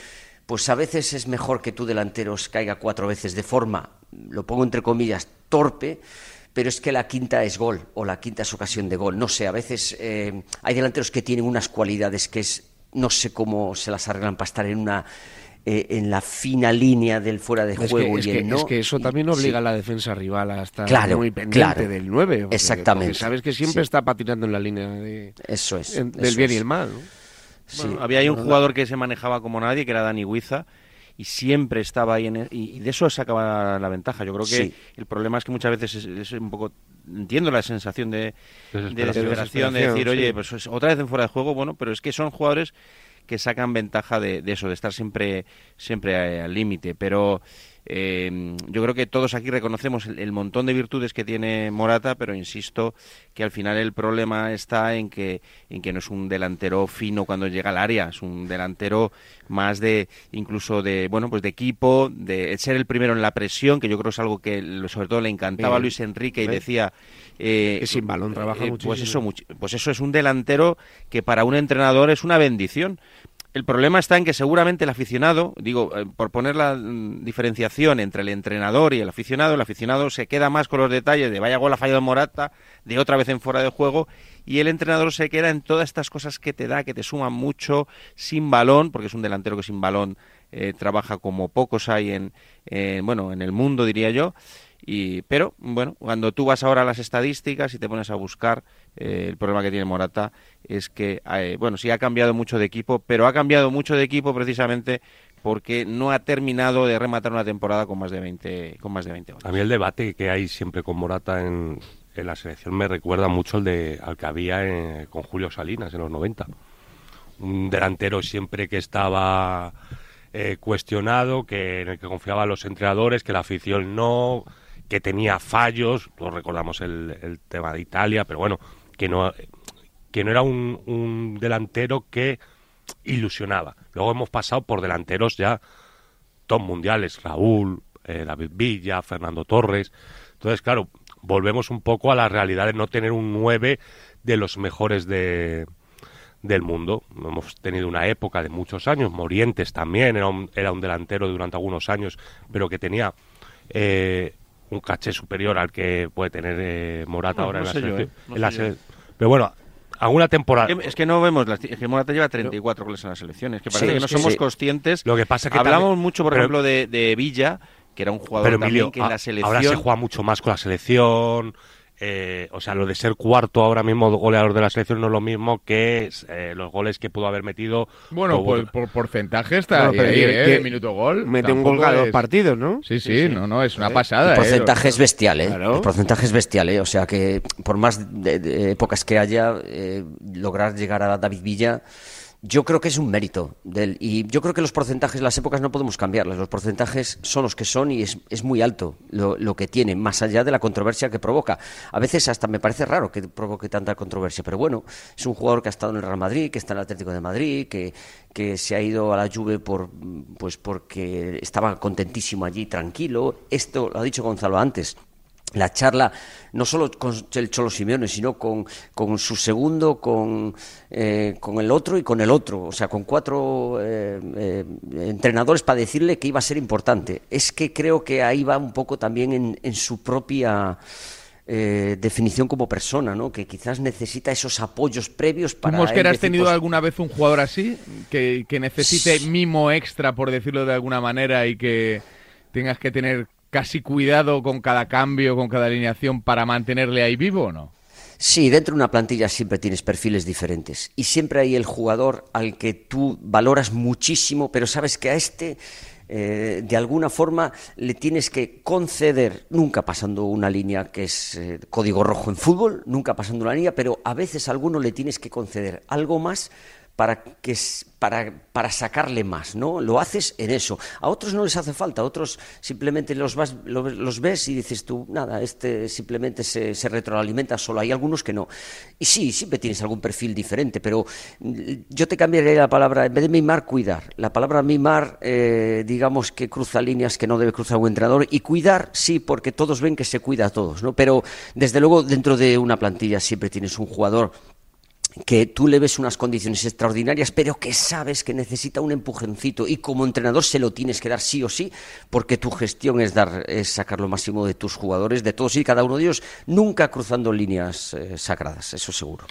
Speaker 4: pues a veces es mejor que tu delantero caiga cuatro veces de forma, lo pongo entre comillas, torpe, pero es que la quinta es gol o la quinta es ocasión de gol. No sé, a veces eh, hay delanteros que tienen unas cualidades que es, no sé cómo se las arreglan para estar en una eh, en la fina línea del fuera de juego
Speaker 6: es
Speaker 4: y
Speaker 6: que,
Speaker 4: no.
Speaker 6: Es que eso también obliga a la defensa rival a estar
Speaker 4: claro,
Speaker 6: muy pendiente
Speaker 4: claro.
Speaker 6: del 9. Porque,
Speaker 4: Exactamente.
Speaker 6: Porque sabes que siempre
Speaker 4: Sí.
Speaker 6: está patinando en la línea de,
Speaker 4: Eso es.
Speaker 6: en- del
Speaker 4: eso
Speaker 6: bien y
Speaker 4: es.
Speaker 6: el mal. ¿no?
Speaker 4: Sí.
Speaker 2: Bueno, había ahí un jugador que se manejaba como nadie, que era Dani Huiza, y siempre estaba ahí en e- y, y de eso sacaba la ventaja. Yo creo que
Speaker 4: Sí.
Speaker 2: el problema es que muchas veces es, es un poco entiendo la sensación de, de
Speaker 5: Desesperación.
Speaker 2: de decir, oye,
Speaker 6: sí.
Speaker 2: pues es otra vez en fuera de juego, bueno, pero es que son jugadores que sacan ventaja de, de eso, de estar siempre siempre eh, al límite, pero eh, yo creo que todos aquí reconocemos el, el montón de virtudes que tiene Morata, pero insisto que al final el problema está en que en que no es un delantero fino cuando llega al área, es un delantero más de incluso de bueno pues de equipo, de ser el primero en la presión, que yo creo es algo que sobre todo le encantaba a. Luis Enrique y
Speaker 6: ¿Ves?
Speaker 2: decía eh,
Speaker 6: Que sin balón trabaja
Speaker 2: pues
Speaker 6: muchísimo.
Speaker 2: eso pues eso es un delantero que para un entrenador es una bendición. El problema está en que seguramente el aficionado, digo, eh, por poner la mm, diferenciación entre el entrenador y el aficionado, el aficionado se queda más con los detalles de vaya gol ha fallado Morata, de otra vez en fuera de juego, y el entrenador se queda en todas estas cosas que te da, que te suman mucho, sin balón, porque es un delantero que sin balón eh, trabaja como pocos hay en, en, bueno, en el mundo, diría yo. Y, pero, bueno, cuando tú vas ahora a las estadísticas y te pones a buscar, eh, el problema que tiene Morata es que, eh, bueno, sí ha cambiado mucho de equipo, pero ha cambiado mucho de equipo precisamente porque no ha terminado de rematar una temporada con más de 20, con más de 20 goles.
Speaker 5: A mí el debate que hay siempre con Morata en, en la selección me recuerda mucho al, de, al que había en- con Julio Salinas en los 90. Un delantero siempre que estaba eh, cuestionado, que en el que confiaban los entrenadores, que la afición no, que tenía fallos, todos recordamos el tema de Italia, pero bueno, que no, que no era un, un delantero que ilusionaba. Luego hemos pasado por delanteros ya top mundiales, Raúl, eh, David Villa, Fernando Torres. Entonces, claro, volvemos un poco a la realidad de no tener un 9 de los mejores de, del mundo. Hemos tenido una época de muchos años, Morientes también era un, era un delantero durante algunos años, pero que tenía eh, un caché superior al que puede tener eh, Morata
Speaker 2: No,
Speaker 5: ahora
Speaker 2: no
Speaker 5: en la
Speaker 2: sé yo,
Speaker 5: selección.
Speaker 2: eh, no
Speaker 5: en la
Speaker 2: sé yo.
Speaker 5: sele- Pero bueno, alguna temporada...
Speaker 2: Es que- Es que no vemos, las, es que Morata lleva 34 goles en las selecciones, que parece
Speaker 4: Sí,
Speaker 2: que no
Speaker 4: es
Speaker 2: somos
Speaker 4: sí.
Speaker 2: conscientes.
Speaker 5: Lo que pasa que
Speaker 2: Hablamos
Speaker 5: también-
Speaker 2: mucho, por
Speaker 5: pero-
Speaker 2: ejemplo, de, de Villa, que era un jugador
Speaker 5: Pero
Speaker 2: también que en
Speaker 5: a-
Speaker 2: la selección...
Speaker 5: ahora se juega mucho más con la selección. Eh, o sea, lo de ser cuarto ahora mismo goleador de la selección no es lo mismo que eh, los goles que pudo haber metido.
Speaker 1: Bueno,
Speaker 5: por-
Speaker 1: por, por porcentaje está
Speaker 6: Bueno, pero
Speaker 1: ahí,
Speaker 6: que-
Speaker 1: ¿eh?
Speaker 6: que
Speaker 1: minuto gol.
Speaker 6: Mete un gol cada dos partidos, ¿no?
Speaker 1: Sí, sí, no, no, es una pasada.
Speaker 4: El
Speaker 1: ¿eh?
Speaker 4: porcentaje es bestial, ¿eh?
Speaker 6: Claro.
Speaker 4: El porcentaje es bestial, ¿eh? O sea que por más de- de épocas que haya, eh, lograr llegar a David Villa, yo creo que es un mérito. Del, y yo creo que los porcentajes, las épocas no podemos cambiarlas. Los porcentajes son los que son y es, es muy alto lo, lo que tiene, más allá de la controversia que provoca. A veces hasta me parece raro que provoque tanta controversia, pero bueno, es un jugador que ha estado en el Real Madrid, que está en el Atlético de Madrid, que, que se ha ido a la Juve por, pues porque estaba contentísimo allí, tranquilo. Esto lo ha dicho Gonzalo antes la charla no solo con el Cholo Simeone, sino con, con su segundo, con, eh, con el otro y con el otro, o sea, con cuatro eh, eh, entrenadores para decirle que iba a ser importante. Es que creo que ahí va un poco también en, en su propia eh, definición como persona, ¿no? que quizás necesita esos apoyos previos
Speaker 1: ¿Tú,
Speaker 4: para...
Speaker 1: Mosquera, has tenido
Speaker 4: pues,
Speaker 1: alguna vez un jugador así? Que, que necesite mimo extra, por decirlo de alguna manera, y que tengas que tener casi cuidado con cada cambio, con cada alineación para mantenerle ahí vivo o no?
Speaker 4: Sí, dentro de una plantilla siempre tienes perfiles diferentes y siempre hay el jugador al que tú valoras muchísimo, pero sabes que a este eh, de alguna forma le tienes que conceder, nunca pasando una línea que es eh, código rojo en fútbol, nunca pasando una línea, pero a veces a alguno le tienes que conceder algo más para, que, para, para sacarle más, ¿no? Lo haces en eso. A otros no les hace falta, a otros simplemente los, vas, los, ves y dices tú, nada, este simplemente se, retroalimenta solo. Hay algunos que no. Y sí, siempre tienes algún perfil diferente, pero mm, yo te cambiaría la palabra, en vez de mimar, cuidar. La palabra mimar, eh, digamos que cruza líneas que no debe cruzar un entrenador, y cuidar, sí, porque todos ven que se cuida a todos, ¿no? Pero desde luego dentro de una plantilla siempre tienes un jugador que tú le ves unas condiciones extraordinarias, pero que sabes que necesita un empujoncito y como entrenador se lo tienes que dar sí o sí, porque tu gestión es dar es sacar lo máximo de tus jugadores, de todos y cada uno de ellos, nunca cruzando líneas eh, sagradas, eso seguro.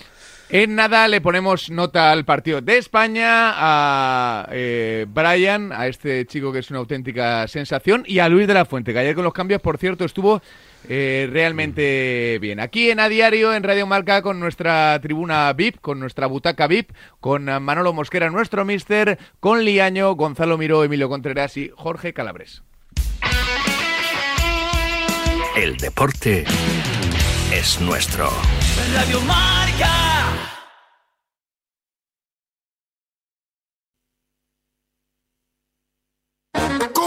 Speaker 1: En nada le ponemos nota al partido de España, a eh, Brian, a este chico que es una auténtica sensación, y a Luis de la Fuente, que ayer con los cambios, por cierto, estuvo eh, realmente bien. Aquí en A Diario, en Radio Marca, con nuestra tribuna VIP, con nuestra butaca VIP, con Manolo Mosquera, nuestro mister, con Liaño, Gonzalo Miró, Emilio Contreras y Jorge Calabres.
Speaker 7: El deporte es nuestro.
Speaker 8: Radio Marca.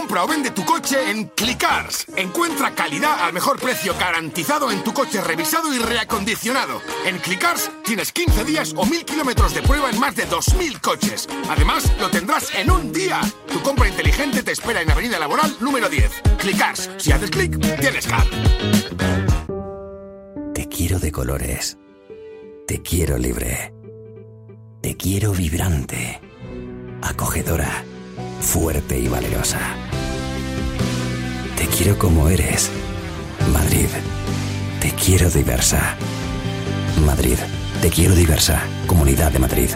Speaker 9: Compra o vende tu coche en Clicars. Encuentra calidad al mejor precio garantizado en tu coche revisado y reacondicionado. En Clicars tienes 15 días o 1000 kilómetros de prueba en más de 2000 coches. Además, lo tendrás en un día. Tu compra inteligente te espera en Avenida Laboral número 10. Clicars. Si haces clic, tienes car.
Speaker 10: Te quiero de colores. Te quiero libre. Te quiero vibrante. Acogedora fuerte y valerosa. Te quiero como eres. Madrid. Te quiero diversa. Madrid. Te quiero diversa. Comunidad de Madrid.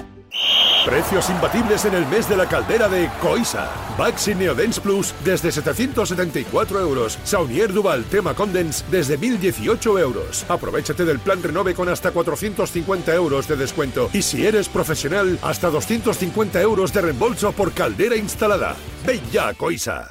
Speaker 11: Precios imbatibles en el mes de la caldera de Coisa. Baxi Neodens Plus desde 774 euros. Saunier Duval Tema Condens desde 1018 euros. Aprovechate del plan Renove con hasta 450 euros de descuento. Y si eres profesional, hasta 250 euros de reembolso por caldera instalada. Ven ya, Coisa.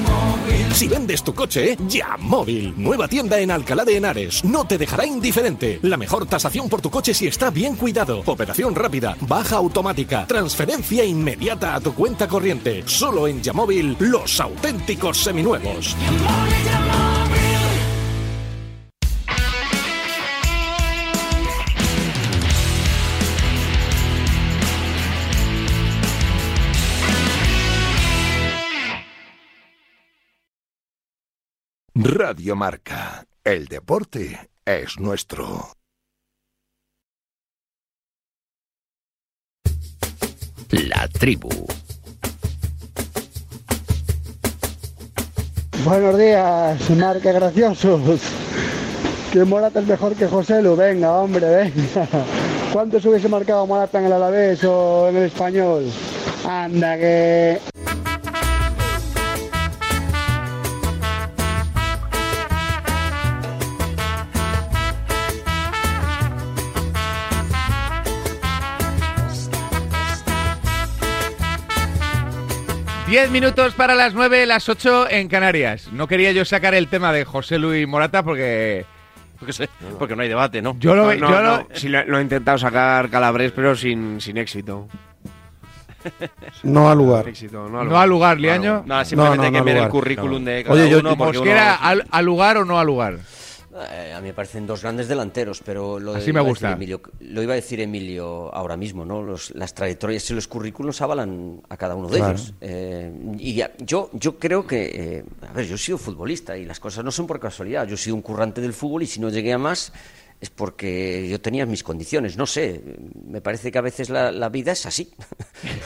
Speaker 12: Si vendes tu coche, ya móvil. Nueva tienda en Alcalá de Henares. No te dejará indiferente. La mejor tasación por tu coche si está bien cuidado. Operación rápida, baja automática, transferencia inmediata a tu cuenta corriente. Solo en Yamóvil, los auténticos seminuevos.
Speaker 11: Radio Marca. El deporte es nuestro.
Speaker 7: La tribu.
Speaker 13: Buenos días, Marca Graciosos. Que Morata es mejor que José Lu. Venga, hombre, venga. ¿Cuánto se hubiese marcado Morata en el Alavés o en el Español? Anda, que...
Speaker 1: Diez minutos para las nueve, las ocho en Canarias. No quería yo sacar el tema de José Luis Morata porque...
Speaker 2: Porque, porque no hay debate, ¿no?
Speaker 1: Yo lo,
Speaker 6: No,
Speaker 1: yo
Speaker 6: no,
Speaker 1: lo-
Speaker 6: sí lo, lo he intentado sacar Calabres, pero sin, sin éxito.
Speaker 3: No al lugar.
Speaker 6: Éxito, no, al
Speaker 1: no al lugar, Liaño.
Speaker 2: No, simplemente
Speaker 3: no,
Speaker 2: hay que
Speaker 3: no,
Speaker 2: ver el
Speaker 3: lugar.
Speaker 2: currículum
Speaker 3: No.
Speaker 2: de cada
Speaker 3: Oye, yo-
Speaker 2: uno. porque
Speaker 1: Mosquera,
Speaker 2: uno-
Speaker 1: al, al lugar o no al lugar?
Speaker 4: Eh, a mí me parecen dos grandes delanteros, pero lo, de-
Speaker 1: Así me
Speaker 4: iba a
Speaker 1: gusta.
Speaker 4: Emilio, lo iba a decir Emilio ahora mismo, ¿no? Los- las trayectorias y los currículos avalan a cada uno de
Speaker 3: Claro.
Speaker 4: ellos. Eh, y ya- yo, yo creo que, eh, a ver, yo he sido futbolista y las cosas no son por casualidad. Yo he sido un currante del fútbol y si no llegué a más es porque yo tenía mis condiciones. No sé, me parece que a veces la, la vida es así.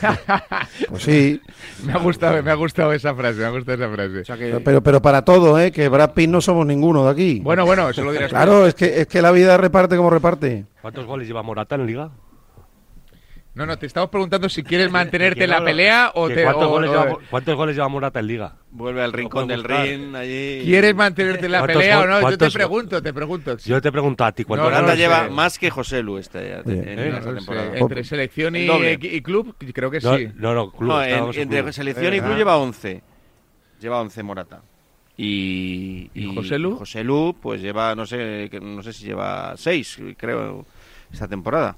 Speaker 3: Pues sí,
Speaker 1: Me ha gustado, me ha gustado esa frase, me ha gustado esa frase.
Speaker 3: pero, pero para todo, ¿eh? Que Brad Pitt no somos ninguno de aquí.
Speaker 1: Bueno, bueno, eso lo dirás.
Speaker 3: Claro, es que, es que la vida reparte como reparte.
Speaker 5: ¿Cuántos goles lleva Morata en Liga?
Speaker 1: No, no, te estamos preguntando si quieres mantenerte en la pelea o te.
Speaker 5: ¿cuántos,
Speaker 1: o-
Speaker 5: goles
Speaker 1: o-
Speaker 5: lleva, ¿Cuántos goles lleva Morata en Liga?
Speaker 2: Vuelve al rincón del ring allí.
Speaker 1: ¿Quieres mantenerte en la
Speaker 5: ¿Cuántos
Speaker 1: pelea o no? Yo te pregunto, te pregunto.
Speaker 5: Yo te pregunto a ti, ¿cuántos
Speaker 2: Morata lleva
Speaker 5: eh,
Speaker 2: más que José Lu este, en
Speaker 5: Eh,
Speaker 2: esta
Speaker 1: No
Speaker 2: temporada.
Speaker 1: entre selección y, y club, creo que sí.
Speaker 5: no, no, club,
Speaker 2: No, en- entre
Speaker 5: club.
Speaker 2: selección y
Speaker 1: Eh,
Speaker 2: club
Speaker 1: ah.
Speaker 2: lleva 11. Lleva 11 Morata. Y,
Speaker 1: ¿Y José Lu?
Speaker 2: José Lu, pues lleva, no sé, no sé si lleva 6, creo, esta temporada.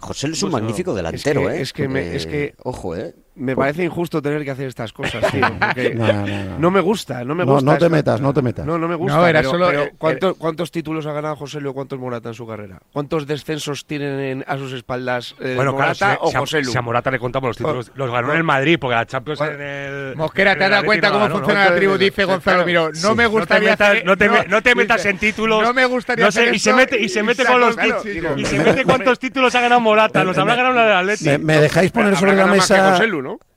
Speaker 4: José es un
Speaker 2: Pues,
Speaker 4: magnífico
Speaker 2: no.
Speaker 4: delantero,
Speaker 6: es que,
Speaker 4: ¿eh?
Speaker 6: Es que, me, es que
Speaker 4: Ojo, ¿eh?
Speaker 6: Me parece injusto tener que hacer estas cosas, tío. porque
Speaker 3: No, no, no.
Speaker 6: no me gusta, no me
Speaker 3: No,
Speaker 6: gusta.
Speaker 3: no te metas, no te metas.
Speaker 6: No, no me gusta.
Speaker 1: No, era
Speaker 6: pero-
Speaker 1: solo-
Speaker 6: pero
Speaker 1: eh,
Speaker 6: ¿cuánto- ¿Cuántos títulos ha ganado José Lu? ¿Cuántos Morata en su carrera? ¿Cuántos descensos tienen en- a sus espaldas eh,
Speaker 5: Bueno, claro,
Speaker 6: Morata
Speaker 5: si,
Speaker 6: o
Speaker 5: si a-
Speaker 6: José Lu?
Speaker 5: si a Morata le contamos los títulos, los ganó en el Madrid, porque la Champions en el...
Speaker 1: Mosquera, ¿te has dado cuenta
Speaker 5: no
Speaker 1: cómo funciona la tribu? Dice Gonzalo Miró. No me gustaría
Speaker 5: No te metas, no te, metas en títulos.
Speaker 1: No me gustaría
Speaker 5: no sé,
Speaker 1: hacer
Speaker 5: y se mete y se mete con los
Speaker 1: claro,
Speaker 5: títulos. Y se mete cuántos títulos ha ganado Morata. Los habrá ganado la Atleti.
Speaker 3: Me, me dejáis poner sobre la mesa.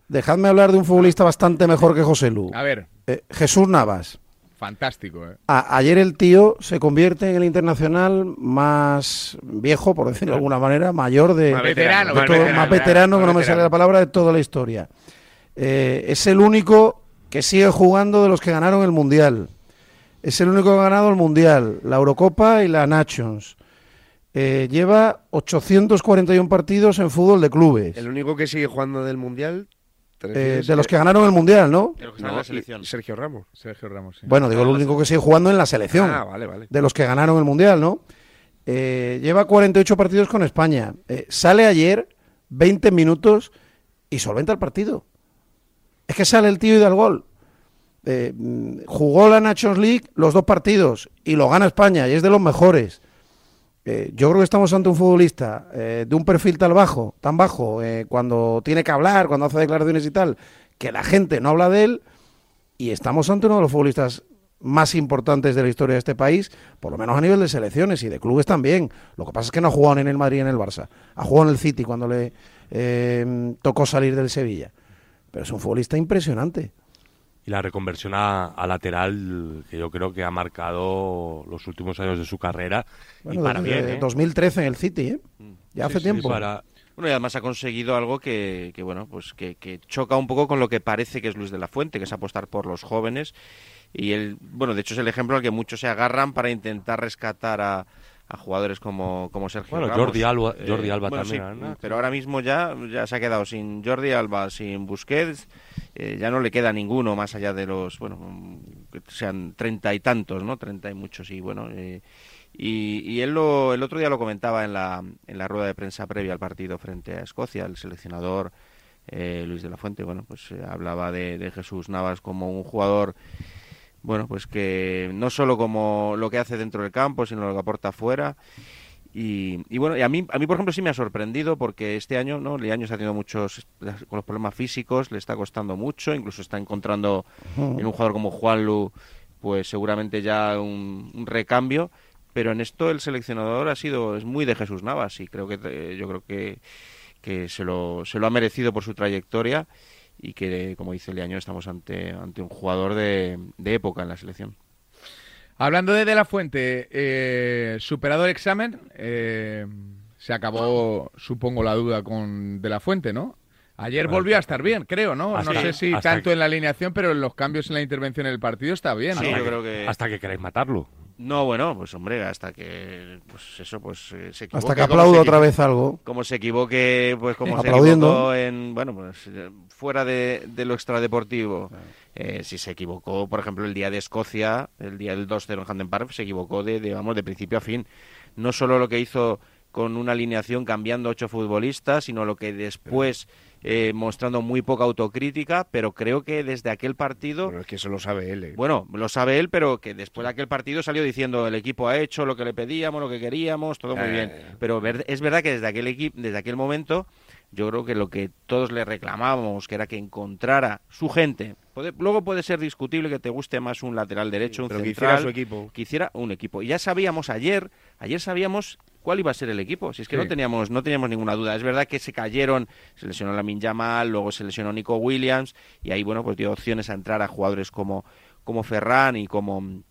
Speaker 3: Dejadme hablar de un futbolista bastante mejor que José Lu.
Speaker 1: A ver,
Speaker 3: Eh, Jesús Navas.
Speaker 1: fantástico, ¿eh?
Speaker 3: A- ayer el tío se convierte en el internacional más viejo, por decirlo de alguna manera, mayor de,
Speaker 1: Más veterano,
Speaker 3: de
Speaker 1: más
Speaker 3: todo-
Speaker 1: veterano,
Speaker 3: más veterano, que no me sale la palabra, de toda la historia. Eh, es el único que sigue jugando de los que ganaron el Mundial. Es el único que ha ganado el Mundial, la Eurocopa y la Nations. Eh, lleva 841 partidos en fútbol de clubes.
Speaker 6: El único que sigue jugando del Mundial. ¿Te
Speaker 3: Eh, de los
Speaker 6: que-
Speaker 3: ganaron el Mundial, ¿no?
Speaker 2: De los que
Speaker 6: No,
Speaker 2: la selección.
Speaker 6: Sergio Ramos.
Speaker 1: Sergio Ramos, sí.
Speaker 3: Bueno, digo, el único que sigue jugando en la selección.
Speaker 6: Ah, vale, vale.
Speaker 3: De los que ganaron el Mundial, ¿no? Eh, lleva 48 partidos con España. Eh, sale ayer 20 minutos y solventa el partido. Es que sale el tío y da el gol. Eh, mm, jugó la Nations League los dos partidos y lo gana España y es de los mejores. Eh, yo creo que estamos ante un futbolista eh, de un perfil tan bajo, tan bajo, eh, cuando tiene que hablar, cuando hace declaraciones y tal, que la gente no habla de él y estamos ante uno de los futbolistas más importantes de la historia de este país, por lo menos a nivel de selecciones y de clubes también. Lo que pasa es que no ha jugado en el Madrid ni en el Barça. Ha jugado en el City cuando le tocó salir del Sevilla. Pero es un futbolista impresionante.
Speaker 5: Y la reconversión a, a lateral, que yo creo que ha marcado los últimos años de su carrera.
Speaker 3: Bueno,
Speaker 5: y para
Speaker 3: desde
Speaker 5: bien, ¿eh?
Speaker 3: 2013 en el City, ¿eh? Ya hace
Speaker 5: sí,
Speaker 3: tiempo.
Speaker 5: para-
Speaker 2: Bueno, y además ha conseguido algo que, que, bueno, pues que, que choca un poco con lo que parece que es Luis de la Fuente, que es apostar por los jóvenes. Y él, bueno, de hecho es el ejemplo al que muchos se agarran para intentar rescatar a, a jugadores como, como Sergio
Speaker 5: Bueno,
Speaker 2: Ramos.
Speaker 5: Jordi Alba- Jordi Alba también,
Speaker 2: sí,
Speaker 5: ¿no?
Speaker 2: pero ahora mismo ya, ya se ha quedado sin Jordi Alba, sin Busquets, eh, ya no le queda ninguno más allá de los, bueno, que sean treinta y tantos, ¿no? Treinta y muchos, y bueno... eh, y, y él lo, el otro día lo comentaba en la, en la rueda de prensa previa al partido frente a Escocia, el seleccionador eh, Luis de la Fuente, bueno, pues eh, hablaba de, de Jesús Navas como un jugador, bueno, pues que no solo como lo que hace dentro del campo, sino lo que aporta afuera. Y, y bueno, y a mí, a mí, por ejemplo, sí me ha sorprendido porque este año, ¿no? El año está teniendo muchos, con los problemas físicos, le está costando mucho, incluso está encontrando en un jugador como Juanlu, pues seguramente ya un, un recambio, pero en esto el seleccionador ha sido, es muy de Jesús Navas y creo que, eh, yo creo que, que se lo, se lo ha merecido por su trayectoria y que, como dice Leaño, estamos ante, ante un jugador de, de época en la selección.
Speaker 1: Hablando de De La Fuente, eh, superado el examen, eh, se acabó, supongo, la duda con De La Fuente, ¿no? Ayer volvió a estar bien, creo, ¿no?
Speaker 5: hasta-
Speaker 1: no sé si tanto
Speaker 5: que-
Speaker 1: en la alineación, pero en los cambios en la intervención en el partido está bien, ¿no?
Speaker 2: Sí, yo creo que...
Speaker 5: Hasta que queráis matarlo.
Speaker 2: No, bueno, pues hombre, hasta que pues eso, pues eh, se equivoque.
Speaker 3: Hasta que aplaudo otra vez algo.
Speaker 2: Como se equivoque, pues como se equivocó en, bueno, pues eh, fuera de, de lo extradeportivo. Eh, si se equivocó, por ejemplo, el día de Escocia, el día del 2-0 en Hampden Park, se equivocó de, de, vamos, de principio a fin. No solo lo que hizo con una alineación cambiando ocho futbolistas, sino lo que después eh, mostrando muy poca autocrítica, pero creo que desde aquel partido...
Speaker 6: Bueno, es que eso lo sabe él. eh.
Speaker 2: Bueno, lo sabe él, pero que después de aquel partido salió diciendo el equipo ha hecho lo que le pedíamos, lo que queríamos, todo muy
Speaker 6: Eh.
Speaker 2: bien. Pero es verdad que desde aquel equipo, desde aquel momento, yo creo que lo que todos le reclamábamos, que era que encontrara su gente. Puede- luego puede ser discutible que te guste más un lateral derecho, un
Speaker 6: pero que
Speaker 2: central,
Speaker 6: hiciera su equipo.
Speaker 2: que hiciera un equipo. Y ya sabíamos ayer, ayer sabíamos cuál iba a ser el equipo. Si es que
Speaker 1: Sí.
Speaker 2: no teníamos, no teníamos ninguna duda. Es verdad que se cayeron, se lesionó Lamin Yamal, luego se lesionó Nico Williams, y ahí bueno, pues dio opciones a entrar a jugadores como, como Ferran y como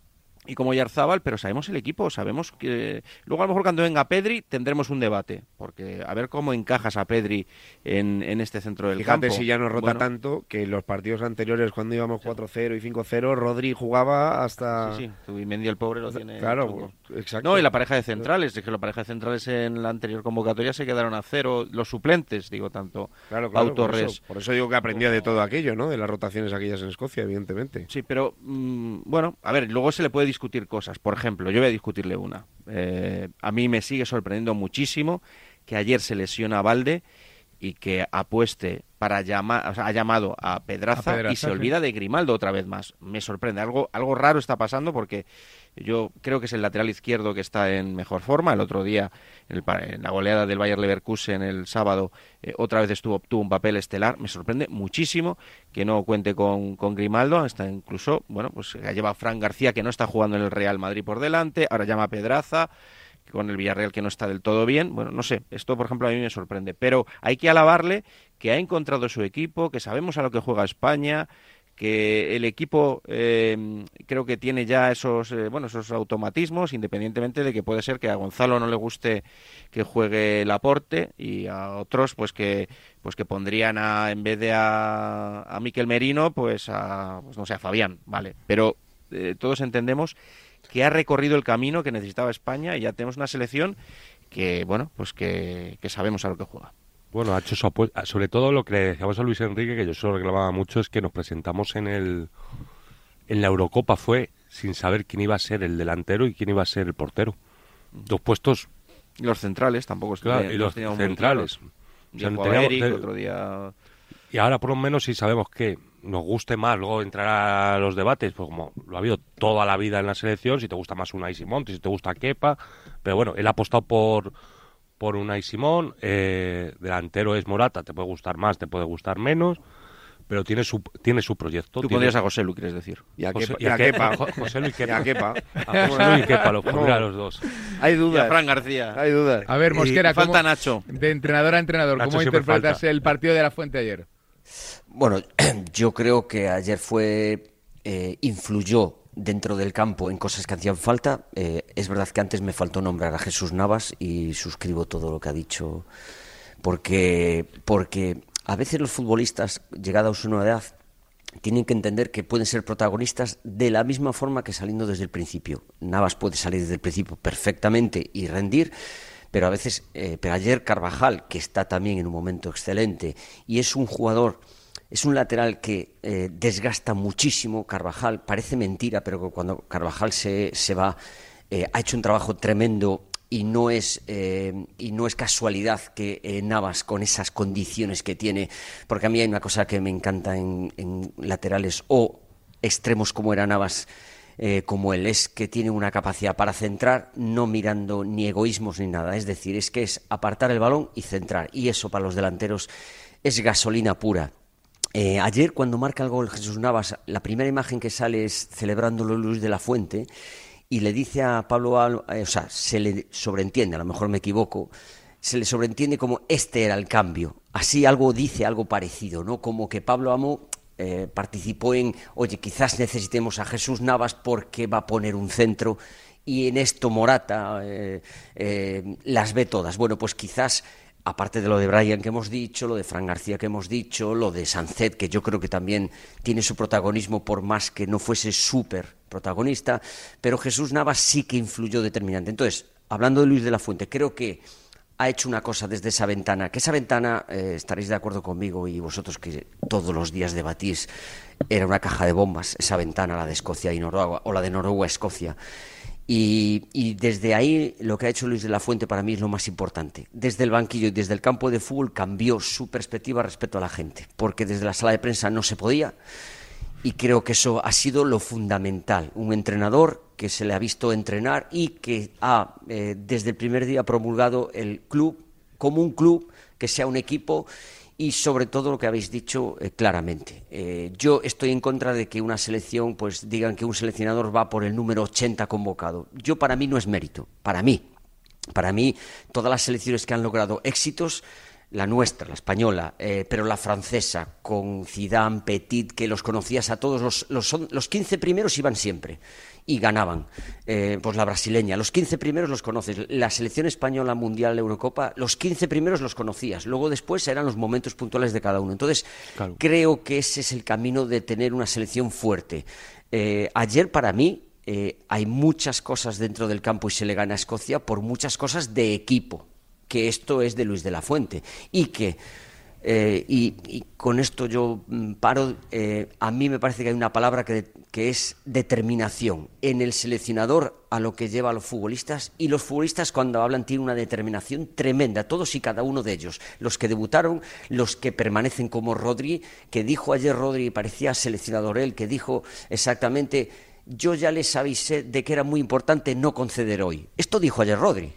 Speaker 2: y como Yarzábal, pero sabemos el equipo, sabemos que luego a lo mejor cuando venga Pedri tendremos un debate, porque a ver cómo encajas a Pedri en, en este centro del
Speaker 6: Fíjate
Speaker 2: campo.
Speaker 6: si ya nos rota
Speaker 2: Bueno,
Speaker 6: tanto que en los partidos anteriores cuando íbamos 4-0 y 5-0, Rodri jugaba hasta...
Speaker 2: Sí, sí, Zubimendi el pobre lo tiene.
Speaker 6: Claro, exacto.
Speaker 2: No, y la pareja de centrales, es que la pareja de centrales en la anterior convocatoria se quedaron a cero, los suplentes, digo, tanto
Speaker 6: Claro, claro, por eso, por eso digo que aprendía de todo aquello, ¿no? De las rotaciones aquellas en Escocia, evidentemente.
Speaker 2: Sí, pero mm, bueno, a ver, luego se le puede discutir cosas. Por ejemplo, yo voy a discutirle una. Eh, a mí me sigue sorprendiendo muchísimo que ayer se lesiona a Valde y que apueste para llamar, o sea, ha llamado a Pedraza,
Speaker 1: A Pedraza,
Speaker 2: y se
Speaker 1: sí.
Speaker 2: olvida de Grimaldo otra vez más. Me sorprende, algo, algo raro está pasando porque yo creo que es el lateral izquierdo que está en mejor forma. El otro día, en, la goleada del Bayer Leverkusen el sábado, eh, otra vez estuvo, obtuvo un papel estelar. Me sorprende muchísimo que no cuente con, con Grimaldo. Hasta incluso, bueno, pues lleva a Fran García, que no está jugando en el Real Madrid por delante. Ahora llama a Pedraza con el Villarreal que no está del todo bien. Bueno, no sé, esto por ejemplo a mí me sorprende, pero hay que alabarle que ha encontrado su equipo, que sabemos a lo que juega España, que el equipo eh, creo que tiene ya esos eh, bueno esos automatismos independientemente de que puede ser que a Gonzalo no le guste que juegue el aporte y a otros pues que pues que pondrían a en vez de a, a Miquel Merino pues a pues no sé a Fabián vale. Pero eh, todos entendemos que ha recorrido el camino que necesitaba España y ya tenemos una selección que bueno pues que, que sabemos a lo que juega
Speaker 5: Bueno, ha hecho su apuesta. Sobre todo lo que le decíamos a Luis Enrique, que yo se lo reclamaba mucho, es que nos presentamos en el en la Eurocopa fue sin saber quién iba a ser el delantero y quién iba a ser el portero. Dos puestos.
Speaker 2: Y los centrales tampoco
Speaker 5: Claro,
Speaker 2: estuvieron-
Speaker 5: y los centrales. O sea, teníamos-
Speaker 2: Eric, otro día
Speaker 5: Y ahora por lo menos si sabemos que nos guste más luego entrar a los debates, pues como lo ha habido toda la vida en la selección, si te gusta más Unai Simón, si te gusta Kepa, pero bueno, él ha apostado por por Unai Simón, eh, delantero es Morata, te puede gustar más, te puede gustar menos, pero tiene su tiene su proyecto.
Speaker 2: Tú
Speaker 5: tiene-
Speaker 2: pondrías a José Lu, quieres decir.
Speaker 6: Y a
Speaker 5: José-
Speaker 6: Kepa-
Speaker 5: y a Kepa. José y Kepa.
Speaker 6: Y a Kepa.
Speaker 5: A José Lu y Kepa, los a los dos.
Speaker 6: Hay dudas.
Speaker 2: Y a Fran García.
Speaker 6: Hay dudas.
Speaker 1: A ver, Mosquera,
Speaker 2: falta
Speaker 1: ¿cómo-
Speaker 2: Nacho.
Speaker 1: de entrenador a entrenador,
Speaker 5: Nacho
Speaker 1: ¿cómo interpretas
Speaker 5: falta.
Speaker 1: el partido de la Fuente ayer?
Speaker 4: Bueno, yo creo que ayer fue eh, influyó dentro del campo en cosas que hacían falta. Eh, es verdad que antes me faltó nombrar a Jesús Navas y suscribo todo lo que ha dicho, porque, porque a veces los futbolistas, llegados a una edad, tienen que entender que pueden ser protagonistas de la misma forma que saliendo desde el principio. Navas puede salir desde el principio perfectamente y rendir, pero a veces, eh, pero ayer Carvajal, que está también en un momento excelente, y es un jugador, es un lateral que eh, desgasta muchísimo, Carvajal, parece mentira, pero cuando Carvajal se, se va, eh, ha hecho un trabajo tremendo y no es eh, y no es casualidad que Navas con esas condiciones que tiene porque a mí hay una cosa que me encanta en, laterales o extremos como era Navas como él es que tiene una capacidad para centrar no mirando ni egoísmos ni nada. Es decir es que es apartar el balón y centrar. Y eso para los delanteros es gasolina pura eh, ayer cuando marca el gol Jesús Navas, la primera imagen que sale es celebrándolo Luis de la Fuente y le dice a Pablo, eh, o sea, se le sobreentiende, a lo mejor me equivoco, se le sobreentiende como este era el cambio. Así algo dice, algo parecido, ¿no? Como que Pablo Amo eh, participó en, oye, quizás necesitemos a Jesús Navas porque va a poner un centro y en esto Morata las ve todas. Bueno, pues quizás aparte de lo de Brian que hemos dicho, lo de Fran García que hemos dicho, lo de Sancet, que yo creo que también tiene su protagonismo por más que no fuese súper protagonista, pero Jesús Navas sí que influyó determinante. Entonces, hablando de Luis de la Fuente, creo que ha hecho una cosa desde esa ventana, que esa ventana, eh, estaréis de acuerdo conmigo y vosotros que todos los días debatís, era una caja de bombas, esa ventana, la de Escocia y Noruega, o la de Noruega Escocia. Y, desde ahí lo que ha hecho Luis de la Fuente para mí es lo más importante. Desde el banquillo y desde el campo de fútbol cambió su perspectiva respecto a la gente, porque desde la sala de prensa no se podía y creo que eso ha sido lo fundamental. Un entrenador que se le ha visto entrenar y que ha eh, desde el primer día promulgado el club como un club, que sea un equipo y sobre todo lo que habéis dicho eh, claramente. Eh, yo estoy en contra de que una selección pues digan que un seleccionador va por el número 80 convocado. Yo para mí no es mérito, para mí. Para mí todas las selecciones que han logrado éxitos la nuestra, la española, eh, pero la francesa, con Zidane, Petit, que los conocías a todos, los, los, los 15 primeros iban siempre y ganaban. Eh, pues la brasileña, los 15 primeros los conoces. La selección española mundial de Eurocopa, los 15 primeros los conocías. Luego después eran los momentos puntuales de cada uno. Entonces, creo que ese es el camino de tener una selección fuerte. Eh, ayer para mí eh, hay muchas cosas dentro del campo y se le gana a Escocia por muchas cosas de equipo, que esto es de Luis de la Fuente y que eh, y, con esto yo mm, paro. eh, a mí me parece que hay una palabra que, que es determinación. En el seleccionador a lo que lleva a los futbolistas y los futbolistas cuando hablan tienen una determinación tremenda, todos y cada uno de ellos. Los que debutaron, los que permanecen como Rodri, que dijo ayer Rodri, parecía seleccionador él, que dijo exactamente, yo ya les avisé de que era muy importante no conceder hoy. Esto dijo ayer Rodri.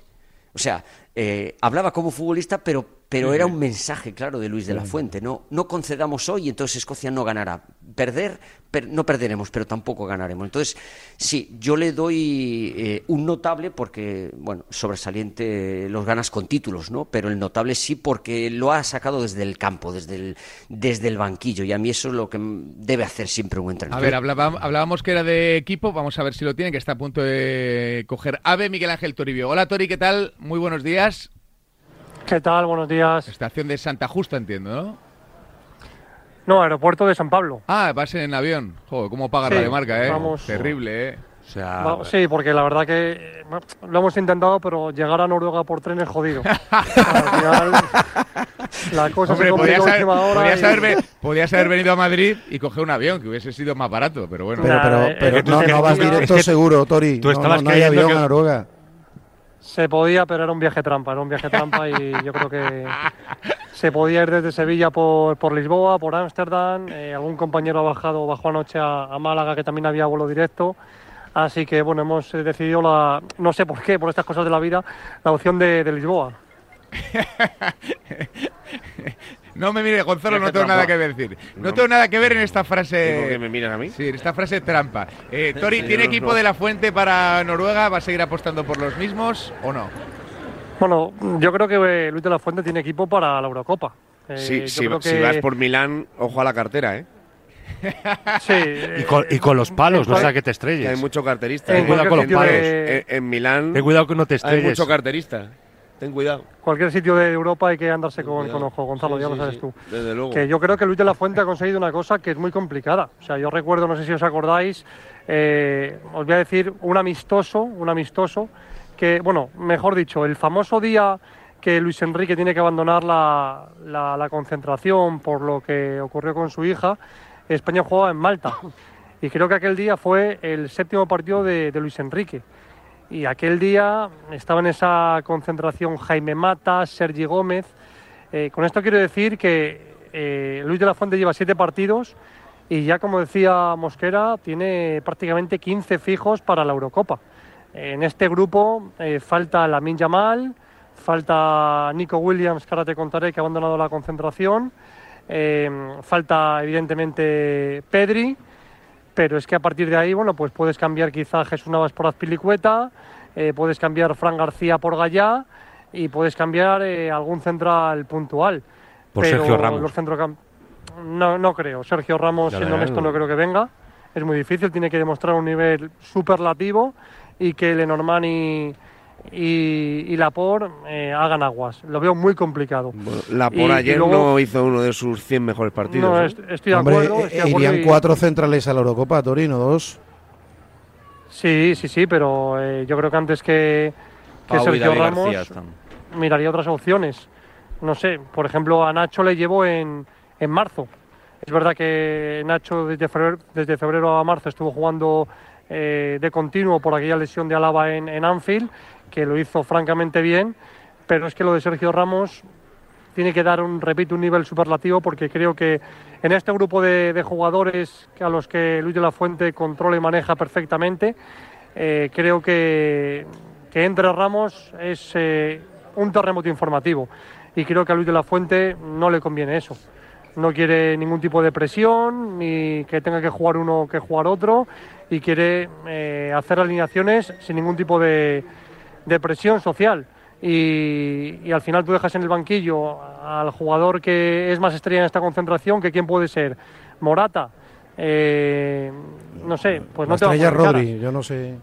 Speaker 4: O sea, eh, hablaba como futbolista, pero, pero era un mensaje claro de Luis de la Fuente. No, no concedamos hoy, entonces Escocia no ganará. Perder, per- no perderemos, pero tampoco ganaremos. Entonces, sí, yo le doy eh, un notable porque, bueno, sobresaliente los ganas con títulos, ¿no? Pero el notable sí porque lo ha sacado desde el campo, desde el, desde el banquillo. Y a mí eso es lo que debe hacer siempre un
Speaker 1: A
Speaker 4: entrenador.
Speaker 1: ver, hablaba- hablábamos que era de equipo, vamos a ver si lo tiene, que está a punto de coger Ave Miguel Ángel Toribio. Hola Tori, ¿qué tal? Muy buenos días.
Speaker 14: ¿Qué tal? Buenos días.
Speaker 1: Estación de Santa Justa, entiendo, ¿no?
Speaker 14: No, aeropuerto de San Pablo.
Speaker 1: Ah, vas en avión. Joder, cómo paga
Speaker 14: Sí,
Speaker 1: Radio Marca, ¿eh?
Speaker 14: vamos.
Speaker 1: Terrible, ¿eh?
Speaker 5: O sea,
Speaker 14: Va- sí, porque la verdad que lo hemos intentado, pero llegar a Noruega por tren es jodido. Al final, la cosa
Speaker 1: Hombre,
Speaker 14: se
Speaker 1: podías haber,
Speaker 14: última hora.
Speaker 1: podías
Speaker 14: y-
Speaker 1: haber podías haber venido a Madrid y coger un avión, que hubiese sido más barato, pero bueno.
Speaker 3: Pero, pero, pero no, vas directo seguro, Tori.
Speaker 5: tú
Speaker 3: No,
Speaker 5: estabas
Speaker 3: no, no hay avión
Speaker 5: que-
Speaker 3: a Noruega.
Speaker 14: Se podía, pero era un viaje trampa, era un viaje trampa y yo creo que se podía ir desde Sevilla por, por Lisboa, por Ámsterdam, eh, algún compañero ha bajado, bajó anoche a, a Málaga que también había vuelo directo, así que bueno, hemos eh, decidido la, no sé por qué, por estas cosas de la vida, la opción de, de Lisboa.
Speaker 1: No me mire, Gonzalo, no tengo nada que decir. No,
Speaker 6: No.
Speaker 1: tengo nada que ver en esta frase.
Speaker 6: ¿Por qué me miran a mí?
Speaker 1: Sí, en esta frase trampa. Eh, Tori,
Speaker 6: Sí,
Speaker 1: ¿tiene equipo
Speaker 6: no.
Speaker 1: de la Fuente para Noruega? ¿Va a seguir apostando por los mismos o no?
Speaker 14: Bueno, yo creo que eh, Luis de la Fuente tiene equipo para la Eurocopa. Eh,
Speaker 6: Sí,
Speaker 14: yo
Speaker 6: si,
Speaker 14: creo
Speaker 6: si
Speaker 14: que-
Speaker 6: vas por Milán, ojo a la cartera, ¿eh?
Speaker 14: Sí,
Speaker 5: Y con, y con los palos, no sea que te
Speaker 6: Que
Speaker 5: estrelles.
Speaker 6: hay mucho carterista.
Speaker 5: Ten
Speaker 6: ¿eh?
Speaker 5: cuidado con los
Speaker 6: En-
Speaker 5: palos.
Speaker 6: En, en Milán
Speaker 5: Ten cuidado que no te
Speaker 6: hay
Speaker 5: estrelles.
Speaker 6: mucho carterista. Ten cuidado.
Speaker 14: cualquier sitio de Europa hay que andarse con, con ojo, Gonzalo,
Speaker 6: Sí,
Speaker 14: ya
Speaker 6: sí,
Speaker 14: lo sabes
Speaker 6: sí,
Speaker 14: tú.
Speaker 6: Desde luego.
Speaker 14: Que yo creo que Luis de la Fuente ha conseguido una cosa que es muy complicada. O sea, yo recuerdo, no sé si os acordáis, eh, os voy a decir un amistoso, un amistoso, que, bueno, mejor dicho, el famoso día que Luis Enrique tiene que abandonar la, la- la concentración por lo que ocurrió con su hija, España jugaba en Malta. Y creo que aquel día fue el séptimo partido de, de Luis Enrique. Y aquel día estaba en esa concentración Jaime Mata, Sergi Gómez. Eh, con esto quiero decir que eh, Luis de la Fuente lleva siete partidos y ya, como decía Mosquera, tiene prácticamente 15 fijos para la Eurocopa. En este grupo eh, falta Lamin Yamal, falta Nico Williams, que ahora te contaré, que ha abandonado la concentración, falta evidentemente Pedri, pero es que a partir de ahí, bueno, pues puedes cambiar quizá a Jesús Navas por Azpilicueta, eh, puedes cambiar Fran García por Gallá y puedes cambiar eh, algún central puntual.
Speaker 5: Por
Speaker 14: pero
Speaker 5: Sergio Ramos.
Speaker 14: Los centrocamp- no, no creo. Sergio Ramos, siendo honesto, no creo que venga. Es muy difícil, tiene que demostrar un nivel superlativo y que Lenormand y, y, y Laporte eh, hagan aguas. Lo veo muy complicado.
Speaker 6: La
Speaker 14: Y-
Speaker 6: por
Speaker 14: y
Speaker 6: ayer
Speaker 14: luego-
Speaker 6: no hizo uno de sus 100 mejores partidos.
Speaker 14: No,
Speaker 6: ¿eh?
Speaker 14: est- estoy de
Speaker 3: Hombre,
Speaker 14: acuerdo.
Speaker 3: eh,
Speaker 14: estoy de acuerdo
Speaker 3: irían
Speaker 14: y-
Speaker 3: cuatro centrales a la Eurocopa, Tori, no dos.
Speaker 14: Sí, sí, sí, pero eh, yo creo que antes que, que Sergio Ramos miraría otras opciones. No sé, por ejemplo, a Nacho le llevó en, en marzo. Es verdad que Nacho desde febrero, desde febrero a marzo estuvo jugando eh, de continuo por aquella lesión de Alaba en, en Anfield, que lo hizo francamente bien, pero es que lo de Sergio Ramos tiene que dar un, repito, un nivel superlativo porque creo que en este grupo de, de jugadores a los que Luis de la Fuente controla y maneja perfectamente, eh, creo que, que entre Ramos es eh, un terremoto informativo y creo que a Luis de la Fuente no le conviene eso. No quiere ningún tipo de presión, ni que tenga que jugar uno que jugar otro, y quiere eh, hacer alineaciones sin ningún tipo de, de presión social. y, y al final tú dejas en el banquillo al jugador que es más estrella en esta concentración, que quién puede ser, Morata, eh, no sé, pues no
Speaker 3: La
Speaker 14: te va a
Speaker 3: estrella. Rodri, yo no sé.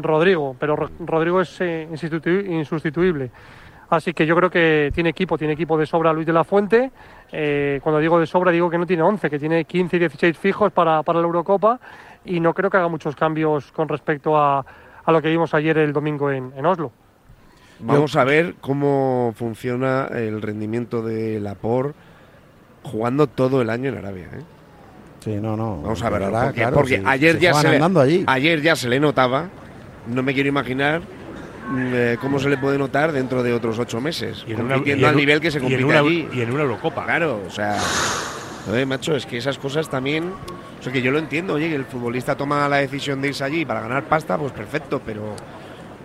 Speaker 14: Rodrigo, pero Ro- Rodrigo es eh, insustitu- insustituible. Así que yo creo que tiene equipo, tiene equipo de sobra Luis de la Fuente. Eh, cuando digo de sobra digo que no tiene 11, que tiene 15 y 16 fijos para, para la Eurocopa y no creo que haga muchos cambios con respecto a, a lo que vimos ayer el domingo en, en Oslo.
Speaker 6: Vamos a ver cómo funciona el rendimiento de Laporte jugando todo el año en Arabia. ¿eh?
Speaker 3: Sí, no, no.
Speaker 6: Vamos a ver,
Speaker 3: Ahora,
Speaker 6: porque,
Speaker 3: claro,
Speaker 6: porque
Speaker 3: si-
Speaker 6: ayer, ya se le,
Speaker 3: allí.
Speaker 6: ayer ya se le notaba. No me quiero imaginar mm, eh, cómo se le puede notar dentro de otros ocho meses,
Speaker 5: Y en una-
Speaker 6: compitiendo
Speaker 5: y en
Speaker 6: al
Speaker 5: un-
Speaker 6: nivel que se
Speaker 5: y en
Speaker 6: compite
Speaker 5: una-
Speaker 6: allí.
Speaker 5: y en una Eurocopa.
Speaker 6: Claro, o sea, joder, macho, es que esas cosas también, que yo lo entiendo, oye, que el futbolista toma la decisión de irse allí para ganar pasta, pues perfecto, pero,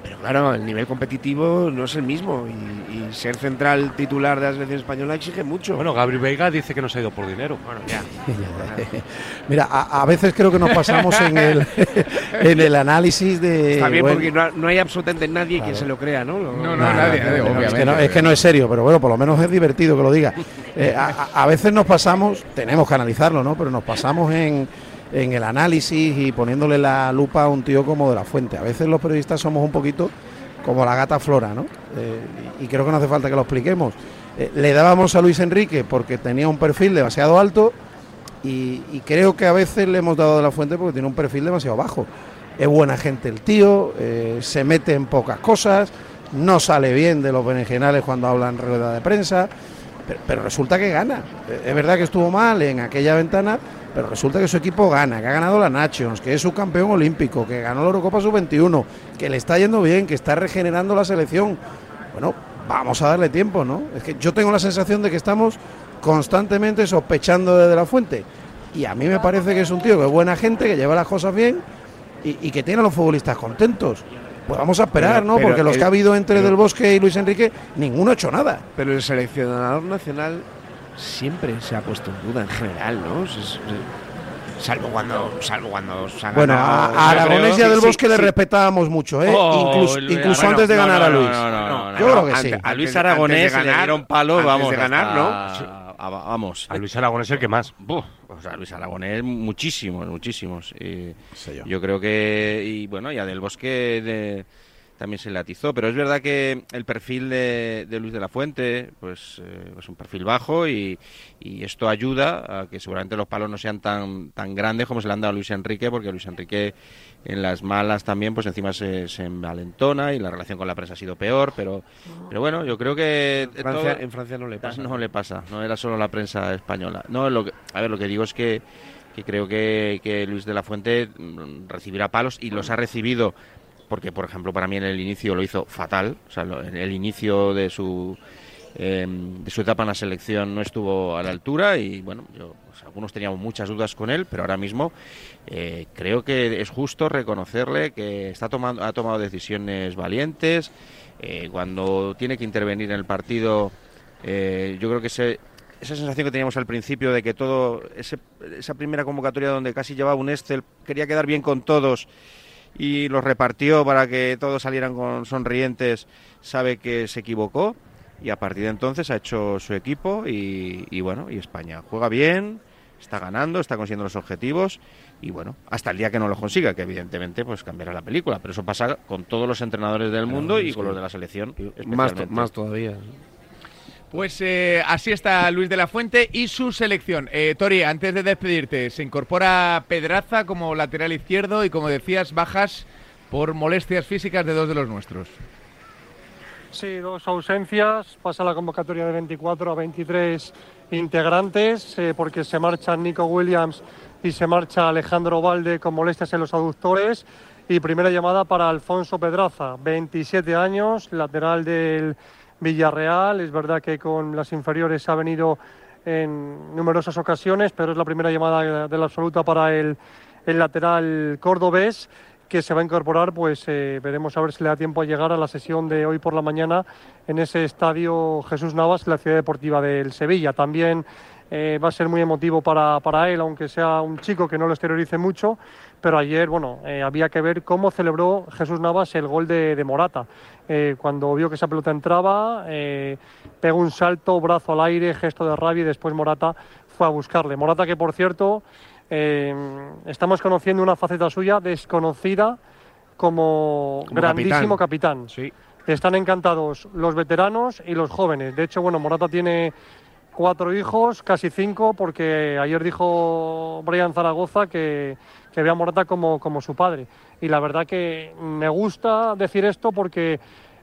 Speaker 6: pero claro, el nivel competitivo no es el mismo y, y ser central titular de la selección española exige mucho.
Speaker 5: Bueno, Gabri Veiga dice que no se ha ido por dinero.
Speaker 6: Bueno, ya.
Speaker 3: Mira, a, a veces creo que nos pasamos en el, en el análisis de.
Speaker 6: Está bien
Speaker 3: bueno,
Speaker 6: porque no, no hay absolutamente nadie
Speaker 3: Claro.
Speaker 6: que se lo crea, ¿no? Lo-
Speaker 1: No, no,
Speaker 3: Nada,
Speaker 1: nadie, nadie,
Speaker 3: es,
Speaker 1: obviamente.
Speaker 3: que no, es que no es serio, pero bueno, por lo menos es divertido que lo diga. Eh, a, a- a veces nos pasamos, tenemos que analizarlo, ¿no? Pero nos pasamos en, en el análisis y poniéndole la lupa a un tío como de la fuente. A veces los periodistas somos un poquito como la gata Flora, ¿no? Eh, y creo que no hace falta que lo expliquemos. Eh, le dábamos a Luis Enrique porque tenía un perfil demasiado alto y, creo que a veces le hemos dado de la fuente porque tiene un perfil demasiado bajo. Es buena gente el tío, eh, se mete en pocas cosas, no sale bien de los berenjenales cuando habla en rueda de prensa, pero, resulta que gana. Es verdad que estuvo mal en aquella ventana, pero resulta que su equipo gana, que ha ganado la Nations, que es subcampeón olímpico, que ganó la Eurocopa Sub-21, que le está yendo bien, que está regenerando la selección. Bueno, vamos a darle tiempo, ¿no? Es que yo tengo la sensación de que estamos constantemente sospechando de De la fuente. Y a mí me parece que es un tío que es buena gente, que lleva las cosas bien y, y que tiene a los futbolistas contentos. Pues vamos a esperar,
Speaker 6: Pero-
Speaker 3: ¿no?
Speaker 6: pero
Speaker 3: Porque los
Speaker 6: el-
Speaker 3: que ha habido entre
Speaker 6: pero-
Speaker 3: Del Bosque y Luis Enrique, ninguno ha hecho nada.
Speaker 6: Pero el seleccionador nacional siempre se ha puesto en duda en general, ¿no? Es- es- salvo cuando, salvo cuando se ha
Speaker 3: Bueno,
Speaker 6: ganado-
Speaker 3: a, a Aragonés y a Del
Speaker 6: sí,
Speaker 3: Bosque
Speaker 6: sí,
Speaker 3: le
Speaker 6: sí.
Speaker 3: respetábamos mucho, ¿eh?
Speaker 2: Oh,
Speaker 3: incluso incluso
Speaker 2: bueno,
Speaker 3: antes de
Speaker 2: no,
Speaker 3: ganar
Speaker 2: no,
Speaker 3: a Luis.
Speaker 2: no, no, no,
Speaker 3: Yo
Speaker 2: no,
Speaker 3: creo que
Speaker 6: antes-
Speaker 3: sí.
Speaker 2: A Luis Aragonés
Speaker 6: antes de
Speaker 2: le
Speaker 6: ganar-
Speaker 2: dieron palo,
Speaker 6: antes
Speaker 2: vamos.
Speaker 6: de ganar, ¿no?
Speaker 2: hasta- a- vamos.
Speaker 5: A Luis Aragonés el que más.
Speaker 2: Buf, o sea, Luis Aragonés, muchísimos, muchísimos. Y
Speaker 3: yo.
Speaker 2: yo. creo que, y bueno, ya del Bosque de- también se le atizó, pero es verdad que el perfil de, de Luis de la Fuente, pues eh, es un perfil bajo y, y esto ayuda a que seguramente los palos no sean tan, tan grandes como se le han dado a Luis Enrique, porque Luis Enrique en las malas también, pues encima se, se envalentona y la relación con la prensa ha sido peor, pero, pero bueno, yo creo que...
Speaker 6: En Francia,
Speaker 2: todo-
Speaker 6: en Francia no le pasa.
Speaker 2: no le pasa, no era solo la prensa española. No, lo que, a ver, lo que digo es que, que creo que, que Luis de la Fuente mm, recibirá palos y los ha recibido porque, por ejemplo, para mí en el inicio lo hizo fatal. En el inicio de su eh, de su etapa en la selección no estuvo a la altura y bueno, yo, pues, algunos teníamos muchas dudas con él, pero ahora mismo eh, creo que es justo reconocerle que está tomando, ha tomado decisiones valientes. eh, cuando tiene que intervenir en el partido, eh, yo creo que esa sensación que teníamos al principio de que todo, ese- esa primera convocatoria donde casi llevaba un Excel, quería quedar bien con todos y los repartió para que todos salieran con sonrientes, sabe que se equivocó y a partir de entonces ha hecho su equipo y, y bueno, y España juega bien, está ganando, está consiguiendo los objetivos y bueno, hasta el día que no lo consiga, que evidentemente pues cambiará la película, pero eso pasa con todos los entrenadores del mundo y con los de la selección.
Speaker 6: Más, más todavía.
Speaker 1: Pues eh, así está Luis de la Fuente y su selección. Eh, Tori, antes de despedirte, se incorpora Pedraza como lateral izquierdo y como decías, bajas por molestias físicas de dos de los nuestros.
Speaker 14: Sí, dos ausencias. Pasa la convocatoria de 24 a 23 integrantes eh, porque se marchan Nico Williams y se marcha Alejandro Valde con molestias en los aductores. Y primera llamada para Alfonso Pedraza, 27 años, lateral del Villarreal. Es verdad que con las inferiores ha venido en numerosas ocasiones, pero es la primera llamada de la absoluta para el, el lateral cordobés que se va a incorporar, pues eh, veremos a ver si le da tiempo a llegar a la sesión de hoy por la mañana en ese estadio Jesús Navas, la ciudad deportiva del Sevilla. También eh, va a ser muy emotivo para, para él, aunque sea un chico que no lo exteriorice mucho, pero ayer, bueno, eh, había que ver cómo celebró Jesús Navas el gol de, de Morata. Eh, cuando vio que esa pelota entraba, eh, pegó un salto, brazo al aire, gesto de rabia y después Morata fue a buscarle. Morata que, por cierto, eh, estamos conociendo una faceta suya desconocida como,
Speaker 1: Como
Speaker 14: grandísimo capitán. Están encantados los veteranos y los jóvenes. De hecho, bueno, Morata tiene cuatro hijos, casi cinco, porque ayer dijo Brian Zaragoza que, que ve a Morata como, como su padre. Y la verdad que me gusta decir esto porque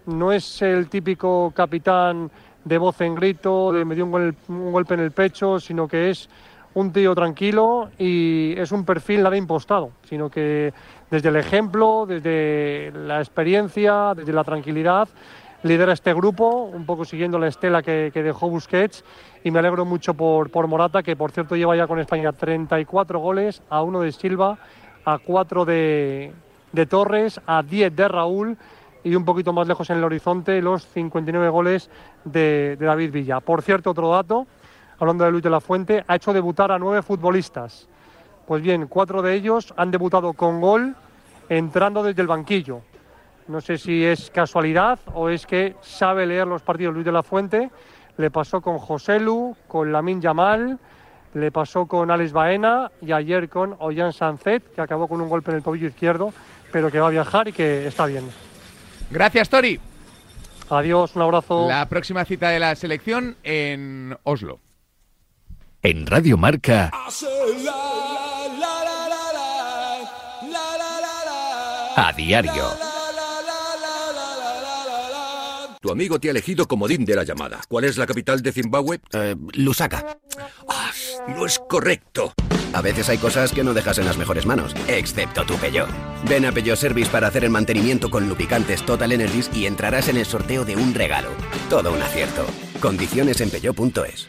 Speaker 14: no es el típico capitán de voz en grito, de me dio un, un golpe en el pecho, sino que es un tío tranquilo y es un perfil nada impostado, sino que desde el ejemplo, desde la experiencia, desde la tranquilidad, lidera este grupo, un poco siguiendo la estela que, dejó Busquets y me alegro mucho por, por Morata, que por cierto lleva ya con España 34 goles, a uno de Silva, a cuatro de, de Torres, a 10 de Raúl y un poquito más lejos en el horizonte los 59 goles de, de David Villa. Por cierto, otro dato, hablando de Luis de la Fuente, ha hecho debutar a nueve futbolistas. Pues bien, cuatro de ellos han debutado con gol entrando desde el banquillo. No sé si es casualidad o es que sabe leer los partidos Luis de la Fuente. Le pasó con José Lu, con Lamin Yamal, le pasó con Alex Baena y ayer con Ollán Sancet, que acabó con un golpe en el tobillo izquierdo, pero que va a viajar y que está bien.
Speaker 1: Gracias, Tori.
Speaker 14: Adiós, un abrazo.
Speaker 1: La próxima cita de la selección en Oslo.
Speaker 7: En Radio Marca, a diario.
Speaker 15: Tu amigo te ha elegido comodín de la llamada. ¿Cuál es la capital de Zimbabue?
Speaker 16: Lusaka.
Speaker 15: Ah, no es correcto.
Speaker 16: A veces hay cosas que no dejas en las mejores manos, excepto tu Peugeot. Ven a Peugeot Service para hacer el mantenimiento con lubricantes Total Energies y entrarás en el sorteo de un regalo. Todo un acierto. Condiciones en peugeot.es.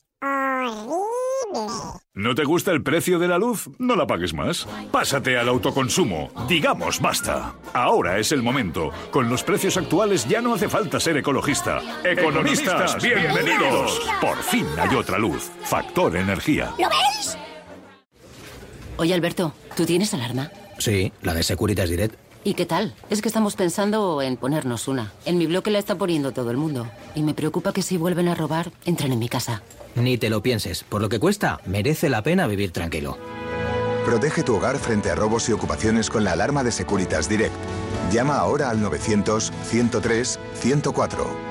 Speaker 17: ¿No te gusta el precio de la luz? No la pagues más. Pásate al autoconsumo. Digamos basta. Ahora es el momento. Con los precios actuales ya no hace falta ser ecologista. Economistas, bienvenidos. Por fin hay otra luz. Factor energía.
Speaker 18: ¿Lo veis?
Speaker 19: Oye, Alberto, ¿tú tienes alarma?
Speaker 16: Sí, la de Securitas Direct.
Speaker 19: ¿Y qué tal? Es que estamos pensando en ponernos una. En mi bloque la está poniendo todo el mundo. Y me preocupa que si vuelven a robar, entren en mi casa.
Speaker 16: Ni te lo pienses. Por lo que cuesta, merece la pena vivir tranquilo.
Speaker 20: Protege tu hogar frente a robos y ocupaciones con la alarma de Securitas Direct. Llama ahora al 900-103-104.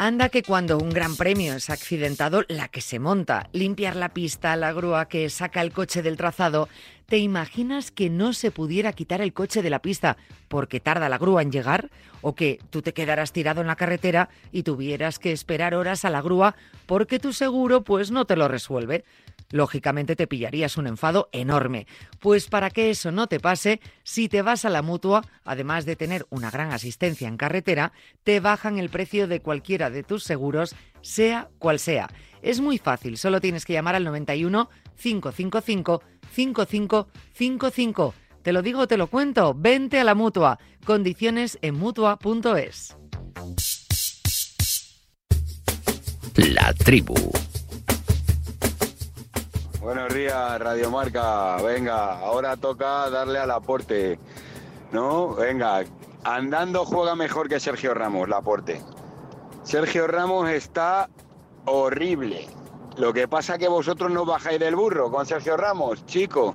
Speaker 21: Anda que cuando un gran premio es accidentado, la que se monta, limpiar la pista, la grúa que saca el coche del trazado, ¿te imaginas que no se pudiera quitar el coche de la pista porque tarda la grúa en llegar? ¿O que tú te quedaras tirado en la carretera y tuvieras que esperar horas a la grúa porque tu seguro pues no te lo resuelve? Lógicamente te pillarías un enfado enorme. Pues para que eso no te pase, si te vas a la mutua, además de tener una gran asistencia en carretera, te bajan el precio de cualquiera de tus seguros, sea cual sea. Es muy fácil, solo tienes que llamar al 91 555 5555. Te lo digo, te lo cuento. Vente a la mutua. Condiciones en mutua.es.
Speaker 7: La tribu.
Speaker 22: Buenos días, Radio Marca. Venga, ahora toca darle al aporte. ¿No? Venga, andando juega mejor que Sergio Ramos, Laporte. Sergio Ramos está horrible. Lo que pasa que vosotros no bajáis del burro con Sergio Ramos, chico.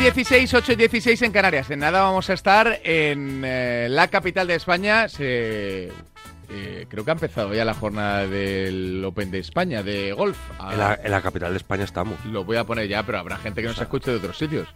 Speaker 1: 16, 8 y 16 en Canarias. En nada vamos a estar en eh, la capital de España. Se, eh, creo que ha empezado ya la jornada del Open de España de golf. Ah,
Speaker 5: En la, en la capital de España estamos.
Speaker 1: Lo voy a poner ya, pero habrá gente que nos escuche de otros sitios.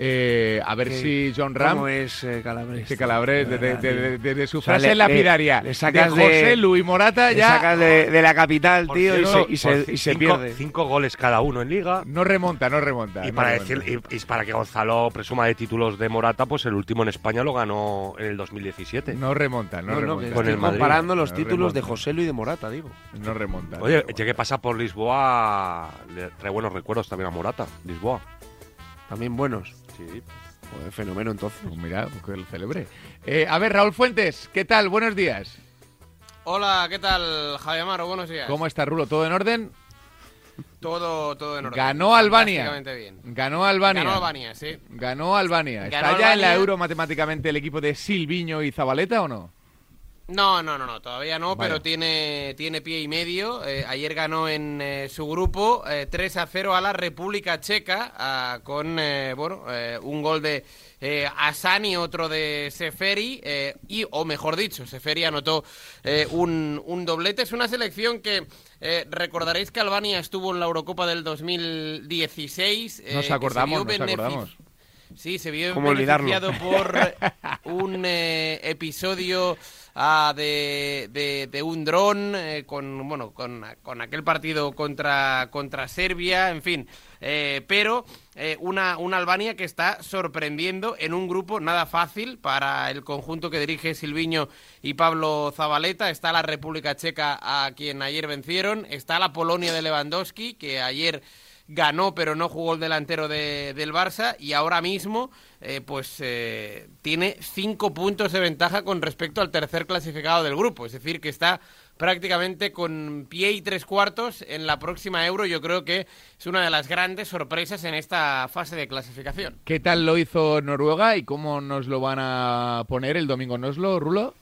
Speaker 1: Eh, a ver
Speaker 6: ¿Qué-
Speaker 1: si John Ram.
Speaker 6: cómo es, eh, Calabres?
Speaker 1: Que Calabres, de, de- de- de- de- de su
Speaker 6: O sea,
Speaker 1: frase
Speaker 6: le-
Speaker 1: lapidaria.
Speaker 6: le- le sacas
Speaker 1: de José Luis Morata
Speaker 6: le
Speaker 1: ya.
Speaker 6: sacas de, de la capital,
Speaker 5: Por
Speaker 6: tío, y se, y se- y se
Speaker 5: cinco-
Speaker 6: pierde.
Speaker 5: Cinco goles cada uno en liga.
Speaker 1: No remonta, no remonta.
Speaker 5: Y
Speaker 1: no
Speaker 5: para,
Speaker 1: remonta.
Speaker 5: decir, y, y para que Gonzalo presuma de títulos de Morata, pues el último en España lo ganó en el 2017.
Speaker 1: No remonta, no,
Speaker 6: No, no,
Speaker 1: remonta.
Speaker 6: que
Speaker 5: Con
Speaker 6: estoy
Speaker 5: el
Speaker 6: comparando los
Speaker 1: No
Speaker 6: títulos de. José Luis y de Morata, digo.
Speaker 1: No remonta.
Speaker 5: Oye, ya que pasa por Lisboa, le trae buenos recuerdos también a Morata. Lisboa.
Speaker 6: También buenos.
Speaker 5: Sí.
Speaker 6: Joder, fenómeno entonces.
Speaker 1: Pues mira, que lo celebre. Eh, a ver, Raúl Fuentes, ¿qué tal? Buenos días.
Speaker 23: Hola, ¿qué tal, Javier Amaro? Buenos días.
Speaker 1: ¿Cómo está Rulo? ¿Todo en orden?
Speaker 23: Todo, todo en orden.
Speaker 1: Ganó Albania.
Speaker 23: Bien.
Speaker 1: Ganó Albania.
Speaker 23: Ganó Albania, sí.
Speaker 1: Ganó Albania. ¿Está
Speaker 23: Ganó
Speaker 1: ya en la. Euro matemáticamente el equipo de Silviño y Zabaleta o no?
Speaker 23: No, no, no, no, todavía no,
Speaker 1: Vaya.
Speaker 23: pero tiene, tiene pie y medio. Eh, ayer ganó en eh, su grupo eh, 3 a 0 a la República Checa ah, con eh, bueno, eh, un gol de Asani, otro de Seferi, eh, y, o mejor dicho, Seferi anotó un, un doblete. Es una selección que eh, recordaréis que Albania estuvo en la Eurocopa del 2016. eh, que
Speaker 1: Nos
Speaker 23: se
Speaker 1: acordamos,
Speaker 23: vio
Speaker 1: nos acordamos.
Speaker 23: Sí, se vio beneficiado por un eh, episodio ah, de, de- de un dron eh, con bueno con, con aquel partido contra contra Serbia, en fin. Eh, pero una, una Albania que está sorprendiendo en un grupo nada fácil para el conjunto que dirige Silviño y Pablo Zabaleta. Está la República Checa a quien ayer vencieron. Está la Polonia de Lewandowski que ayer ganó pero no jugó el delantero de- del Barça y ahora mismo eh, pues eh, tiene cinco puntos de ventaja con respecto al tercer clasificado del grupo, es decir que está prácticamente con pie y tres cuartos en la próxima Euro, yo creo que es una de las grandes sorpresas en esta fase de clasificación.
Speaker 1: ¿Qué tal lo hizo Noruega y cómo nos lo van a poner el domingo en Oslo, Rulo?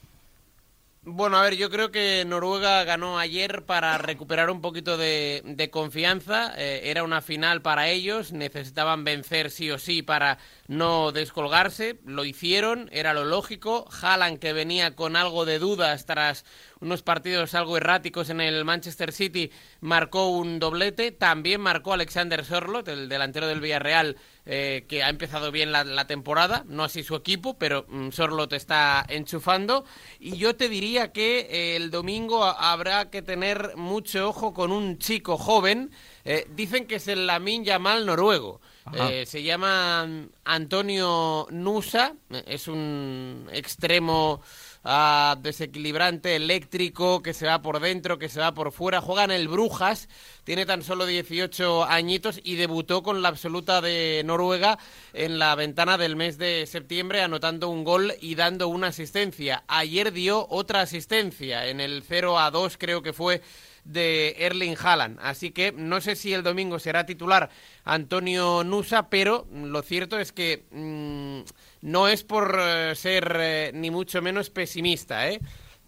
Speaker 23: Bueno, a ver, yo creo que Noruega ganó ayer para recuperar un poquito de, de confianza. Eh, era una final para ellos, necesitaban vencer sí o sí para no descolgarse. Lo hicieron, era lo lógico. Haaland, que venía con algo de dudas tras unos partidos algo erráticos en el Manchester City, marcó un doblete. También marcó Alexander Sorloth, el delantero del Villarreal, eh, que ha empezado bien la, temporada, no así su equipo, pero mm, Sorloth está enchufando. Y yo te diría que eh, el domingo habrá que tener mucho ojo con un chico joven. Eh, dicen que es el Lamin Yamal noruego. Eh, se llama Antonio Nusa, es un extremo ah, desequilibrante, eléctrico, que se va por dentro, que se va por fuera, juega en el Brujas, tiene tan solo 18 añitos y debutó con la absoluta de Noruega en la ventana del mes de septiembre, anotando un gol y dando una asistencia. Ayer dio otra asistencia en el 0 a 2, creo que fue de Erling Haaland. Así que no sé si el domingo será titular Antonio Nusa, pero lo cierto es que mm, no es por eh, ser eh, ni mucho menos pesimista, ¿eh?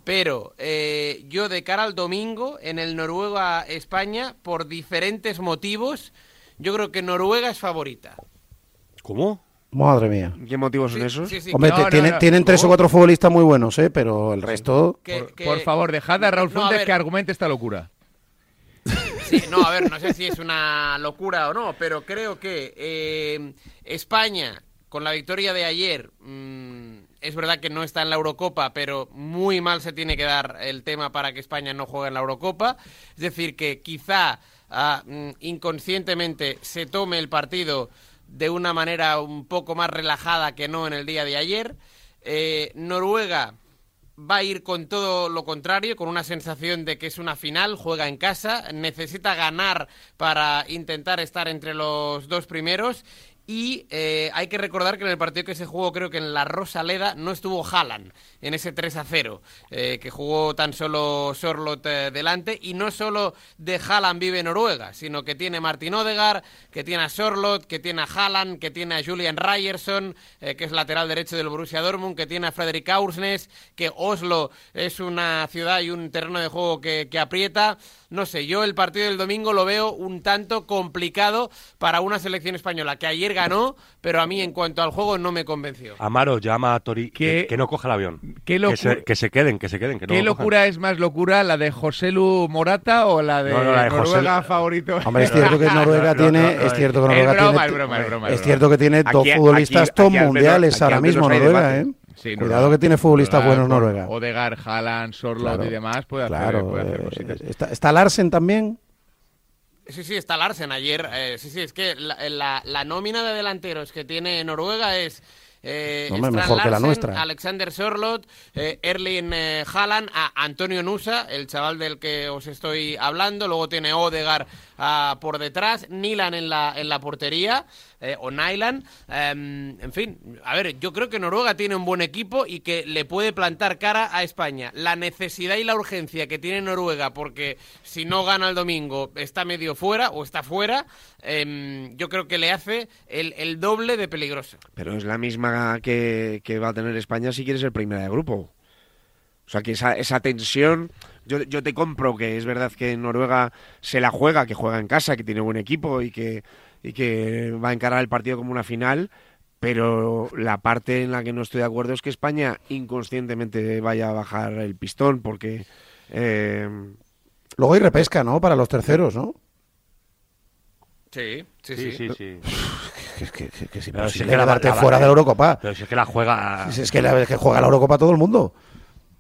Speaker 23: Pero eh, yo de cara al domingo en el Noruega-España, por diferentes motivos, yo creo que Noruega es favorita.
Speaker 5: ¿Cómo?
Speaker 3: Madre mía.
Speaker 6: ¿Qué motivos son
Speaker 23: Sí,
Speaker 6: esos?
Speaker 23: sí, sí,
Speaker 3: Hombre,
Speaker 23: no, no,
Speaker 3: tienen, tres o cuatro futbolistas muy buenos, ¿eh? Pero el resto...
Speaker 23: que-
Speaker 1: Por,
Speaker 23: que-
Speaker 1: por favor, dejad a Raúl
Speaker 23: No, a
Speaker 1: Fuentes que argumente esta locura.
Speaker 23: Sí, no, a ver, no sé si es una locura o no, pero creo que eh, España, con la victoria de ayer, mm, es verdad que no está en la Eurocopa, pero muy mal se tiene que dar el tema para que España no juegue en la Eurocopa. Es decir, que quizá ah, mm, inconscientemente se tome el partido de una manera un poco más relajada que no en el día de ayer. Eh, Noruega va a ir con todo lo contrario, con una sensación de que es una final, juega en casa, necesita ganar para intentar estar entre los dos primeros. Y eh, hay que recordar que en el partido que se jugó, creo que en la Rosaleda, no estuvo Haaland en ese 3 a 0, eh, que jugó tan solo Sorlot eh, delante. Y no solo de Haaland vive Noruega, sino que tiene Martin Odegaard, que tiene a Sorlot, que tiene a Haaland, que tiene a Julian Ryerson, eh, que es lateral derecho del Borussia Dortmund, que tiene a Frederick Aursnes, que Oslo es una ciudad y un terreno de juego que, que aprieta. No sé, yo el partido del domingo lo veo un tanto complicado para una selección española que ayer ganó, pero a mí en cuanto al juego no me convenció.
Speaker 5: Amaro llama a Tori
Speaker 1: ¿Qué-
Speaker 5: que, que no coja el avión.
Speaker 1: Qué
Speaker 5: que,
Speaker 1: locura-
Speaker 5: se, que se queden, que se queden. Que no
Speaker 1: ¿Qué
Speaker 5: lo
Speaker 1: locura es más locura, la de José Lu Morata o la de,
Speaker 5: No, no, la de José
Speaker 1: Noruega favorito?
Speaker 3: Hombre, es cierto que Noruega
Speaker 5: No, no,
Speaker 3: tiene, es cierto que Noruega
Speaker 1: broma,
Speaker 3: tiene,
Speaker 1: es broma, es broma, es
Speaker 3: es
Speaker 1: broma.
Speaker 3: cierto que tiene dos
Speaker 6: Aquí-
Speaker 3: futbolistas
Speaker 6: aquí-
Speaker 3: top
Speaker 6: aquí al menos-
Speaker 3: mundiales ahora mismo Noruega. ¿eh?
Speaker 1: Sí,
Speaker 3: Cuidado
Speaker 1: Noruega.
Speaker 3: que tiene futbolistas
Speaker 1: Noruega
Speaker 3: buenos Noruega.
Speaker 1: Odegaard, Haaland, Sorlot
Speaker 3: Claro,
Speaker 1: y demás puede hacer,
Speaker 3: claro,
Speaker 1: puede hacer
Speaker 3: eh,
Speaker 1: cositas.
Speaker 3: está, está Larsen también.
Speaker 23: Sí, sí, está Larsen ayer. eh, sí, sí, es que la, la- la nómina de delanteros que tiene Noruega es. Eh,
Speaker 3: Hombre, mejor que la
Speaker 23: Larsen,
Speaker 3: nuestra.
Speaker 23: Alexander Sorlot, eh, Erling eh, Haaland, a Antonio Nusa, el chaval del que os estoy hablando. Luego tiene Odegar por detrás, Nilan en la, en la portería, eh, o Nylan. Em, en fin, a ver, yo creo que Noruega tiene un buen equipo y que le puede plantar cara a España. La necesidad y la urgencia que tiene Noruega, porque si no gana el domingo está medio fuera o está fuera, em, yo creo que le hace el, el doble de peligroso.
Speaker 6: Pero es la misma que, que va a tener España si quiere ser primera de grupo. O sea, que esa, esa tensión, yo, yo te compro que es verdad que Noruega se la juega, que juega en casa, que tiene buen equipo y que, y que va a encarar el partido como una final, pero la parte en la que no estoy de acuerdo es que España inconscientemente vaya a bajar el pistón, porque... eh,
Speaker 3: Luego hay repesca, ¿no? Para los terceros, ¿no?
Speaker 23: Sí, sí,
Speaker 5: Sí,
Speaker 23: sí.
Speaker 5: sí, sí.
Speaker 3: Que es, que, que- que es
Speaker 5: si es que la-
Speaker 3: quedarte
Speaker 5: la-
Speaker 3: fuera
Speaker 5: la-
Speaker 3: de la Eurocopa.
Speaker 5: Pero si es que la juega.
Speaker 3: Si es que, la, que juega la Eurocopa todo el mundo.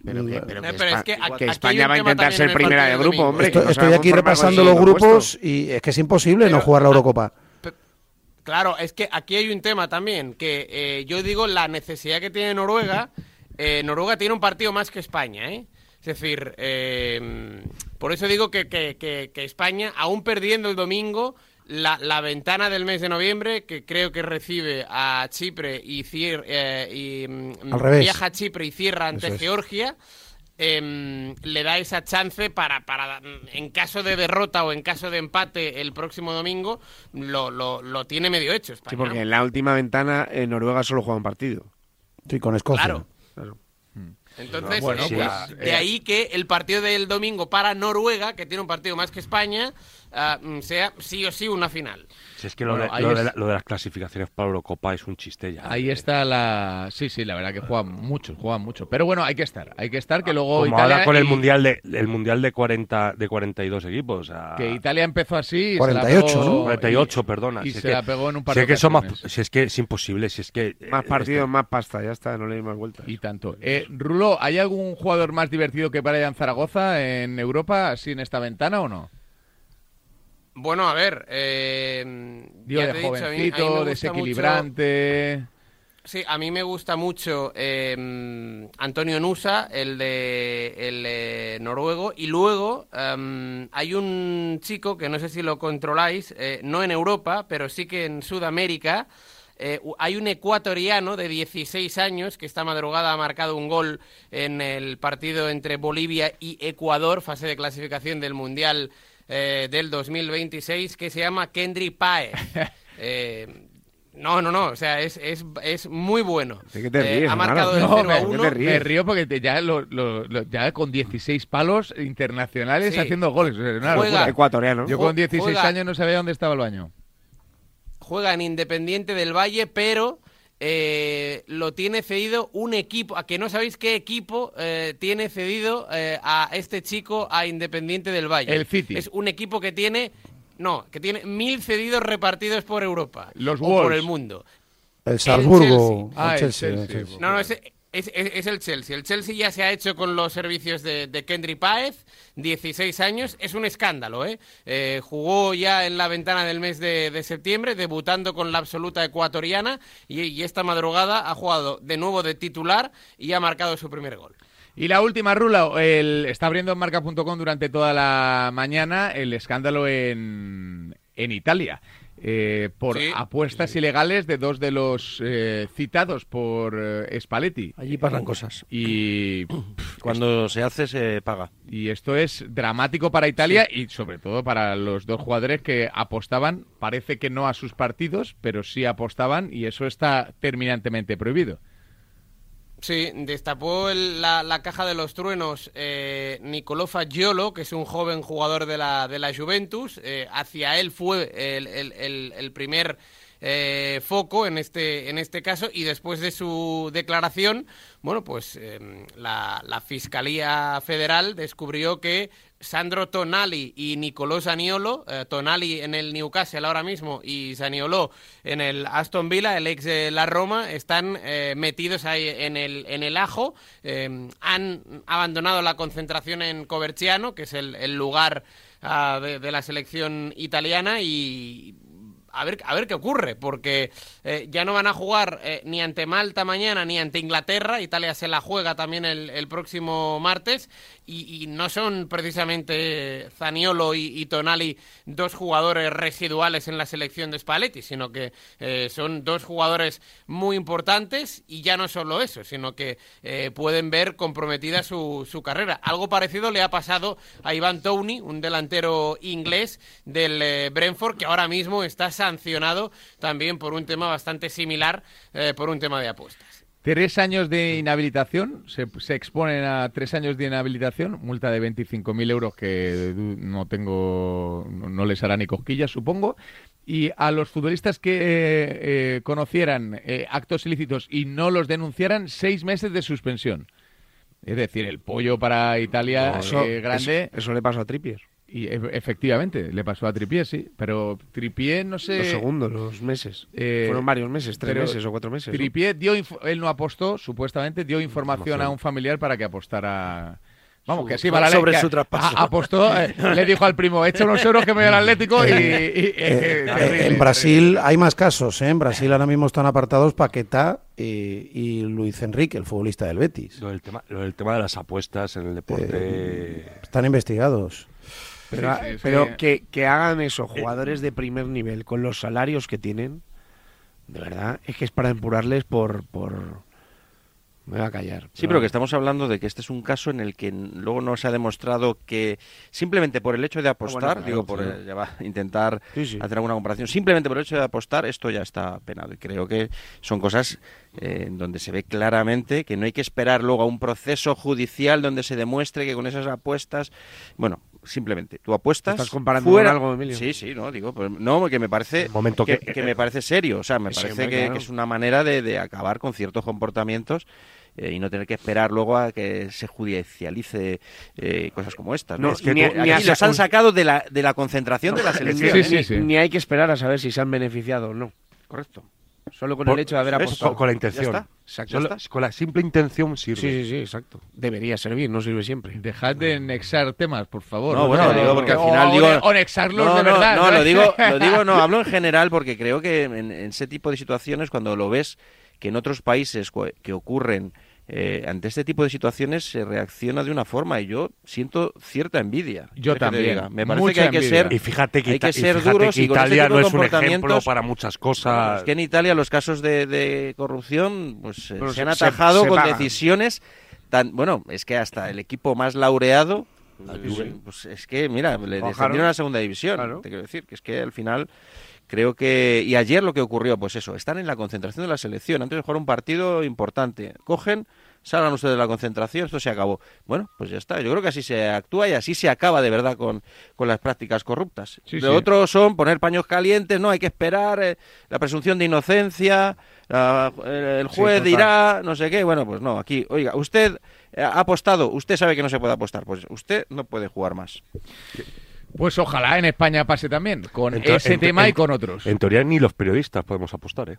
Speaker 6: pero que, pero que
Speaker 23: pero es que aquí-
Speaker 6: España va a intentar ser primera de grupo, hombre.
Speaker 3: Estoy, aquí repasando los grupos
Speaker 6: puesto.
Speaker 3: y es que es imposible no jugar la Eurocopa.
Speaker 23: Claro, es que aquí hay un tema también, que eh, yo digo la necesidad que tiene Noruega. eh, Noruega tiene un partido más que España, ¿eh? Es decir, eh, por eso digo que, que- que- que España, aún perdiendo el domingo, la, la ventana del mes de noviembre, que creo que recibe a Chipre y, cier- eh, y mm,
Speaker 3: Al revés.
Speaker 23: viaja a Chipre y cierra ante
Speaker 3: es.
Speaker 23: Georgia, em, le da esa chance para, para, en caso de derrota o en caso de empate el próximo domingo, lo, lo, lo tiene medio hecho España.
Speaker 6: Sí, porque en la última ventana en Noruega solo juega un partido.
Speaker 3: Sí, con Escocia.
Speaker 23: Claro.
Speaker 6: Claro.
Speaker 23: Entonces,
Speaker 1: Bueno,
Speaker 23: eh,
Speaker 1: pues,
Speaker 23: de
Speaker 1: eh,
Speaker 23: ahí que el partido del domingo para Noruega, que tiene un partido más que España, ah, sea sí o sí una final.
Speaker 5: Si es que lo,
Speaker 1: Bueno,
Speaker 5: de,
Speaker 1: ahí
Speaker 5: lo, de la- lo de las clasificaciones para Eurocopa es un chiste ya.
Speaker 1: Ahí está la... Sí, sí, la verdad que juegan mucho, juegan mucho. Pero bueno, hay que estar, hay que estar, que luego
Speaker 5: Como
Speaker 1: Italia...
Speaker 5: ahora con el mundial de el mundial de 40 de 42 equipos. o sea,
Speaker 1: Que Italia empezó así... y se la
Speaker 3: 48,
Speaker 1: pegó-
Speaker 3: ¿no?
Speaker 5: 48,
Speaker 1: y-
Speaker 5: perdona.
Speaker 1: Y
Speaker 5: si es
Speaker 1: se
Speaker 5: que-
Speaker 1: la pegó en un par
Speaker 5: si
Speaker 1: de
Speaker 5: es que más- si es que es imposible, si es que
Speaker 6: Más
Speaker 5: eh,
Speaker 6: partidos,
Speaker 5: este-
Speaker 6: más pasta, ya está, no le doy más vueltas.
Speaker 1: Y tanto. Eh, Rulo, ¿hay algún jugador más divertido que Brian Zaragoza en Europa, así en esta ventana o no?
Speaker 23: Bueno, a ver, eh,
Speaker 1: Digo, de
Speaker 23: he dicho, a mí- a mí me
Speaker 1: jovencito,
Speaker 23: gusta mucho-
Speaker 1: desequilibrante...
Speaker 23: Sí, a mí me gusta mucho eh, Antonio Nusa, el de el noruego, y luego em, hay un chico que no sé si lo controláis, eh, no en Europa, pero sí que en Sudamérica. eh, hay un ecuatoriano de 16 años que esta madrugada ha marcado un gol en el partido entre Bolivia y Ecuador, fase de clasificación del Mundial eh, del 2026, que se llama Kendry Paez. Eh, no, no, no, o sea, es, es, es muy bueno.
Speaker 6: ¿De qué te
Speaker 23: Eh,
Speaker 6: ríes,
Speaker 23: ha marcado el
Speaker 6: hermano?
Speaker 23: 0 a
Speaker 6: No, me-
Speaker 23: 1.
Speaker 6: ¿de qué te ríes?
Speaker 1: Me río porque te- ya, lo- lo- lo- ya con 16 palos internacionales
Speaker 23: Sí.
Speaker 1: haciendo goles. o sea, una
Speaker 23: Juega-
Speaker 1: locura.
Speaker 6: Ecuatoriano.
Speaker 1: Yo con 16
Speaker 23: Juega-
Speaker 1: años no sabía dónde estaba el baño.
Speaker 23: Juega en Independiente del Valle, pero eh, lo tiene cedido un equipo. A que no sabéis qué equipo eh, tiene cedido eh, a este chico a Independiente del Valle.
Speaker 1: El City.
Speaker 23: Es un equipo que tiene. No, que tiene mil cedidos repartidos por Europa.
Speaker 1: Los
Speaker 23: o por el mundo.
Speaker 3: El Salzburgo.
Speaker 1: Ah, el
Speaker 3: Chelsea,
Speaker 1: Chelsea.
Speaker 3: el Chelsea.
Speaker 23: No, no, es, es, el Chelsea. El Chelsea ya se ha hecho con los servicios de, de Kendry Páez, 16 años. Es un escándalo, ¿eh? Eh, Jugó ya en la ventana del mes de, septiembre, debutando con la absoluta ecuatoriana. Y, y esta madrugada ha jugado de nuevo de titular y ha marcado su primer gol.
Speaker 1: Y la última rula, el, está abriendo en marca.com durante toda la mañana el escándalo en, en Italia. Eh, por
Speaker 23: Sí.
Speaker 1: apuestas ilegales de dos de los eh, citados por eh, Spalletti.
Speaker 24: Allí pasan cosas.
Speaker 1: Y,
Speaker 24: Cuando se hace, se paga.
Speaker 1: y esto es dramático para Italia y sobre todo para los dos jugadores que apostaban, parece que no a sus partidos, pero sí apostaban y eso está terminantemente prohibido.
Speaker 23: Sí, destapó el- la, la caja de los truenos eh, Nicolò Fagiolo, que es un joven jugador de la, de la Juventus. Eh, hacia él fue el, el- el- el primer eh, foco en este, en este caso y después de su declaración, bueno, pues eh, la, la Fiscalía Federal descubrió que Sandro Tonali y Nicolò Zaniolo, eh, Tonali en el Newcastle ahora mismo y Zaniolo en el Aston Villa, el ex de la Roma, están eh, metidos ahí en el, en el ajo. Han abandonado la concentración en Coverciano, que es el, el lugar de, de la selección italiana, y a ver, a ver qué ocurre, porque eh, ya no van a jugar eh, ni ante Malta mañana ni ante Inglaterra. Italia se la juega también el, el próximo martes. Y, no son precisamente Zaniolo y, Tonali dos jugadores residuales en la selección de Spalletti, sino que eh, son dos jugadores muy importantes. Y ya no solo eso, sino que eh, pueden ver comprometida su, su carrera. Algo parecido le ha pasado a Ivan Towney, un delantero inglés del eh, Brentford, que ahora mismo está sancionado también por un tema bastante similar, por un tema de apuestas.
Speaker 1: Tres años de inhabilitación, se, se exponen a tres años de inhabilitación, multa de 25.000 euros que no tengo, no, no les hará ni cosquillas, supongo. Y a los futbolistas que eh, eh, conocieran eh, actos ilícitos y no los denunciaran, seis meses de suspensión. Es decir, el pollo para Italia
Speaker 6: No, eso-
Speaker 1: eh, grande.
Speaker 6: eso- eso le pasó a Trippier.
Speaker 1: Y e- efectivamente, le pasó a Tripier, sí. Pero Tripier, no sé.
Speaker 6: Los segundos, los meses.
Speaker 1: Eh,
Speaker 6: Fueron varios meses, tres meses o cuatro meses. ¿no?
Speaker 1: Tripier dio, inf- él no apostó, supuestamente dio información a un familiar para que apostara. Vamos, que sí,
Speaker 6: Sobre
Speaker 1: vale, que
Speaker 6: su traspaso.
Speaker 1: a- apostó, eh, le dijo al primo, echa unos euros que me voy al Atlético y... y- y-
Speaker 3: Eh,
Speaker 1: eh, terrible.
Speaker 3: en Brasil hay más casos. ¿eh? En Brasil ahora mismo están apartados Paquetá y, y Luis Enrique, el futbolista del Betis.
Speaker 5: Lo del tema, lo del tema de las apuestas en el deporte.
Speaker 3: Están investigados.
Speaker 6: Pero,
Speaker 1: Sí, sí, sí.
Speaker 6: pero que, que hagan eso, jugadores de primer nivel, con los salarios que tienen, de verdad, es que es para empurarles por... por... Me voy a callar.
Speaker 2: Sí, pero que estamos hablando de que este es un caso en el que luego no se ha demostrado que simplemente por el hecho de apostar,
Speaker 6: Ah, claro,
Speaker 2: digo, por
Speaker 6: sí.
Speaker 2: eh, ya va, intentar
Speaker 6: Sí, sí.
Speaker 2: hacer alguna comparación, simplemente por el hecho de apostar, esto ya está penado. Y creo que son cosas eh, en donde se ve claramente que no hay que esperar luego a un proceso judicial donde se demuestre que con esas apuestas, bueno, simplemente tú apuestas
Speaker 6: ¿Estás comparando
Speaker 2: fuera-
Speaker 6: con algo, Emilio?
Speaker 2: Sí, sí, no, digo, pues, no, que me parece
Speaker 5: momento
Speaker 2: que,
Speaker 5: que-
Speaker 2: que me parece serio, o sea, me
Speaker 6: Sí,
Speaker 2: parece que,
Speaker 6: claro.
Speaker 2: que es una manera de, de acabar con ciertos comportamientos eh, y no tener que esperar luego a que se judicialice eh, cosas como estas. ¿no?
Speaker 6: No,
Speaker 2: Es que
Speaker 6: ni
Speaker 2: tú-
Speaker 6: ni a-
Speaker 2: aquí los han sacado de la, de la concentración de la
Speaker 6: Es que
Speaker 2: selección.
Speaker 6: ni, ni hay que esperar a saber si se han beneficiado o no.
Speaker 2: Correcto.
Speaker 6: Solo con
Speaker 5: Por-
Speaker 6: el hecho de haber apostado.
Speaker 5: Con, con la intención.
Speaker 6: Ya está. Exacto.
Speaker 5: Solo-
Speaker 6: Ya está.
Speaker 5: Con la simple intención sirve.
Speaker 6: Sí, sí, sí, exacto. Debería servir, no sirve siempre.
Speaker 1: Dejad de nexar temas, por favor.
Speaker 2: No, bueno, digo porque al final
Speaker 1: o
Speaker 2: digo...
Speaker 1: de- O nexarlos
Speaker 2: no,
Speaker 1: de
Speaker 2: no,
Speaker 1: verdad.
Speaker 2: No, lo digo, lo digo, no, hablo en general porque creo que en, en ese tipo de situaciones, cuando lo ves que en otros países que ocurren eh, ante este tipo de situaciones se reacciona de una forma y yo siento cierta envidia.
Speaker 1: Yo
Speaker 2: ¿Quieres que te
Speaker 1: también?
Speaker 2: Me parece
Speaker 1: mucha
Speaker 2: que hay que ser
Speaker 5: Y fíjate que,
Speaker 2: hay
Speaker 5: Ita-
Speaker 2: que
Speaker 5: y
Speaker 2: ser
Speaker 5: fíjate
Speaker 2: duros
Speaker 5: que
Speaker 2: y con este
Speaker 5: Italia no es un ejemplo para muchas cosas.
Speaker 2: Es que en Italia los casos de, de corrupción pues, eh, se
Speaker 6: se-
Speaker 2: han atajado
Speaker 6: se
Speaker 2: con
Speaker 6: pagan.
Speaker 2: decisiones tan... Bueno, es que hasta el equipo más laureado... pues, pues es que, mira, le descendieron a la segunda división.
Speaker 6: Claro.
Speaker 2: Te quiero decir que es que al final creo que... Y ayer lo que ocurrió, pues eso, están en la concentración de la selección. Antes de jugar un partido importante. Cogen, salgan ustedes de la concentración, esto se acabó. Bueno, pues ya está. Yo creo que así se actúa y así se acaba de verdad con, con las prácticas corruptas.
Speaker 1: Sí,
Speaker 2: Lo
Speaker 1: sí.
Speaker 2: otro son poner paños calientes, no hay que esperar, eh, la presunción de inocencia, la- el juez dirá, no sé qué. Bueno, pues no, aquí, oiga, usted eh, ha apostado, usted sabe que no se puede apostar, pues usted no puede jugar más.
Speaker 1: Pues ojalá en España pase también, con
Speaker 5: En to-
Speaker 1: ese
Speaker 5: en-
Speaker 1: tema y
Speaker 5: en-
Speaker 1: con otros.
Speaker 5: En teoría ni los periodistas podemos apostar, ¿eh?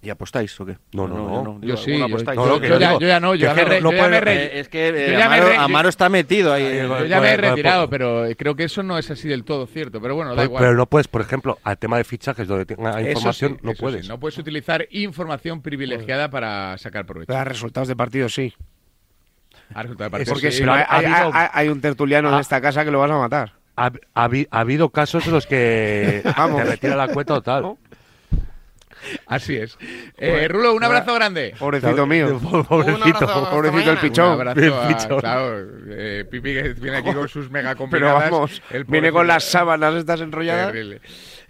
Speaker 2: ¿Y apostáis o qué?
Speaker 5: No, no, no.
Speaker 2: digo,
Speaker 1: Yo sí,
Speaker 2: ¿alguno
Speaker 1: yo-?
Speaker 5: No,
Speaker 1: ya,
Speaker 5: digo,
Speaker 1: yo ya no, yo,
Speaker 5: es
Speaker 1: ya me,
Speaker 5: no
Speaker 2: Eh, es que eh, Amaro, Amaro está metido ahí. Eh,
Speaker 1: yo ya me he retirado, pero creo que eso no es así del todo cierto. Pero bueno, da
Speaker 5: Pero,
Speaker 1: igual.
Speaker 5: pero no puedes, por ejemplo, al tema de fichajes donde tenga información,
Speaker 1: sí,
Speaker 5: no puedes.
Speaker 1: sí, no puedes utilizar información privilegiada para sacar provecho.
Speaker 6: Pero a resultados de partido sí.
Speaker 1: A resultado de partido,
Speaker 6: Porque
Speaker 1: sí.
Speaker 6: si no, hay,
Speaker 5: ha habido-
Speaker 6: hay- hay un tertuliano en esta casa que lo vas a matar.
Speaker 5: Ha, ha ha habido casos en los que
Speaker 6: Vamos.
Speaker 5: te retira la cuenta o tal.
Speaker 1: Así es. Eh, Rulo, un abrazo grande.
Speaker 6: Pobrecito mío.
Speaker 5: Pobrecito,
Speaker 6: pobrecito el pichón.
Speaker 1: Un abrazo a-
Speaker 5: pichón.
Speaker 1: claro, eh, Pipi que viene aquí con sus mega
Speaker 6: Pero
Speaker 1: combinadas.
Speaker 6: vamos,
Speaker 1: El
Speaker 6: viene con las sábanas estas enrolladas.
Speaker 1: Terrible.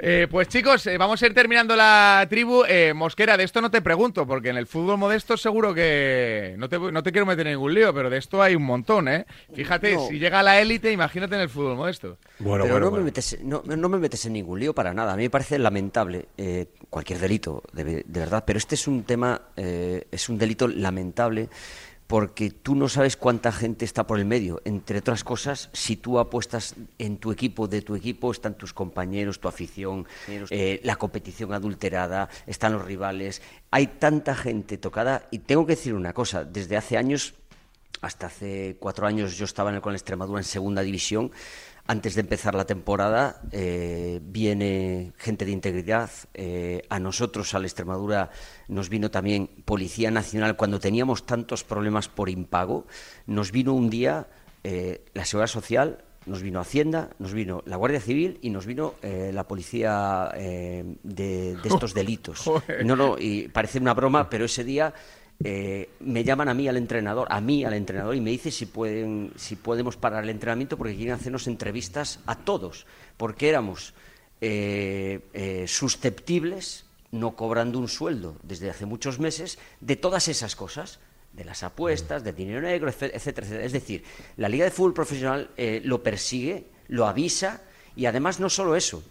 Speaker 1: Eh, pues chicos, eh, vamos a ir terminando la tribu. Eh, Mosquera, de esto no te pregunto, porque en el fútbol modesto seguro que no te, no te quiero meter en ningún lío, pero de esto hay un montón, ¿eh? Fíjate,
Speaker 4: No.
Speaker 1: si llega a la élite, imagínate en el fútbol modesto.
Speaker 4: Pero no, Me metes, no, no me metes en ningún lío para nada. A mí me parece lamentable eh, cualquier delito, de, de verdad. Pero este es un tema, eh, es un delito lamentable porque tú no sabes cuánta gente está por el medio. Entre otras cosas, si tú apuestas en tu equipo, de tu equipo están tus compañeros, tu afición, eh, la competición adulterada, están los rivales. Hay tanta gente tocada y tengo que decir una cosa, desde hace años hasta hace cuatro años yo estaba en el, con la Extremadura en segunda división. Antes de empezar la temporada eh, viene gente de integridad. eh, a nosotros, a la Extremadura, nos vino también Policía Nacional cuando teníamos tantos problemas por impago. Nos vino un día eh, la Seguridad Social, nos vino Hacienda, nos vino la Guardia Civil y nos vino eh, la Policía eh, de, de estos delitos. No, no, y parece una broma, pero ese día eh, me llaman a mí al entrenador, a mí al entrenador y me dice si pueden, si podemos parar el entrenamiento porque quieren hacernos entrevistas a todos, porque éramos eh, eh, susceptibles, no cobrando un sueldo desde hace muchos meses, de todas esas cosas de las apuestas, del dinero negro, etcétera, etcétera. Es decir, la Liga de Fútbol Profesional lo persigue, lo avisa y además no solo eso,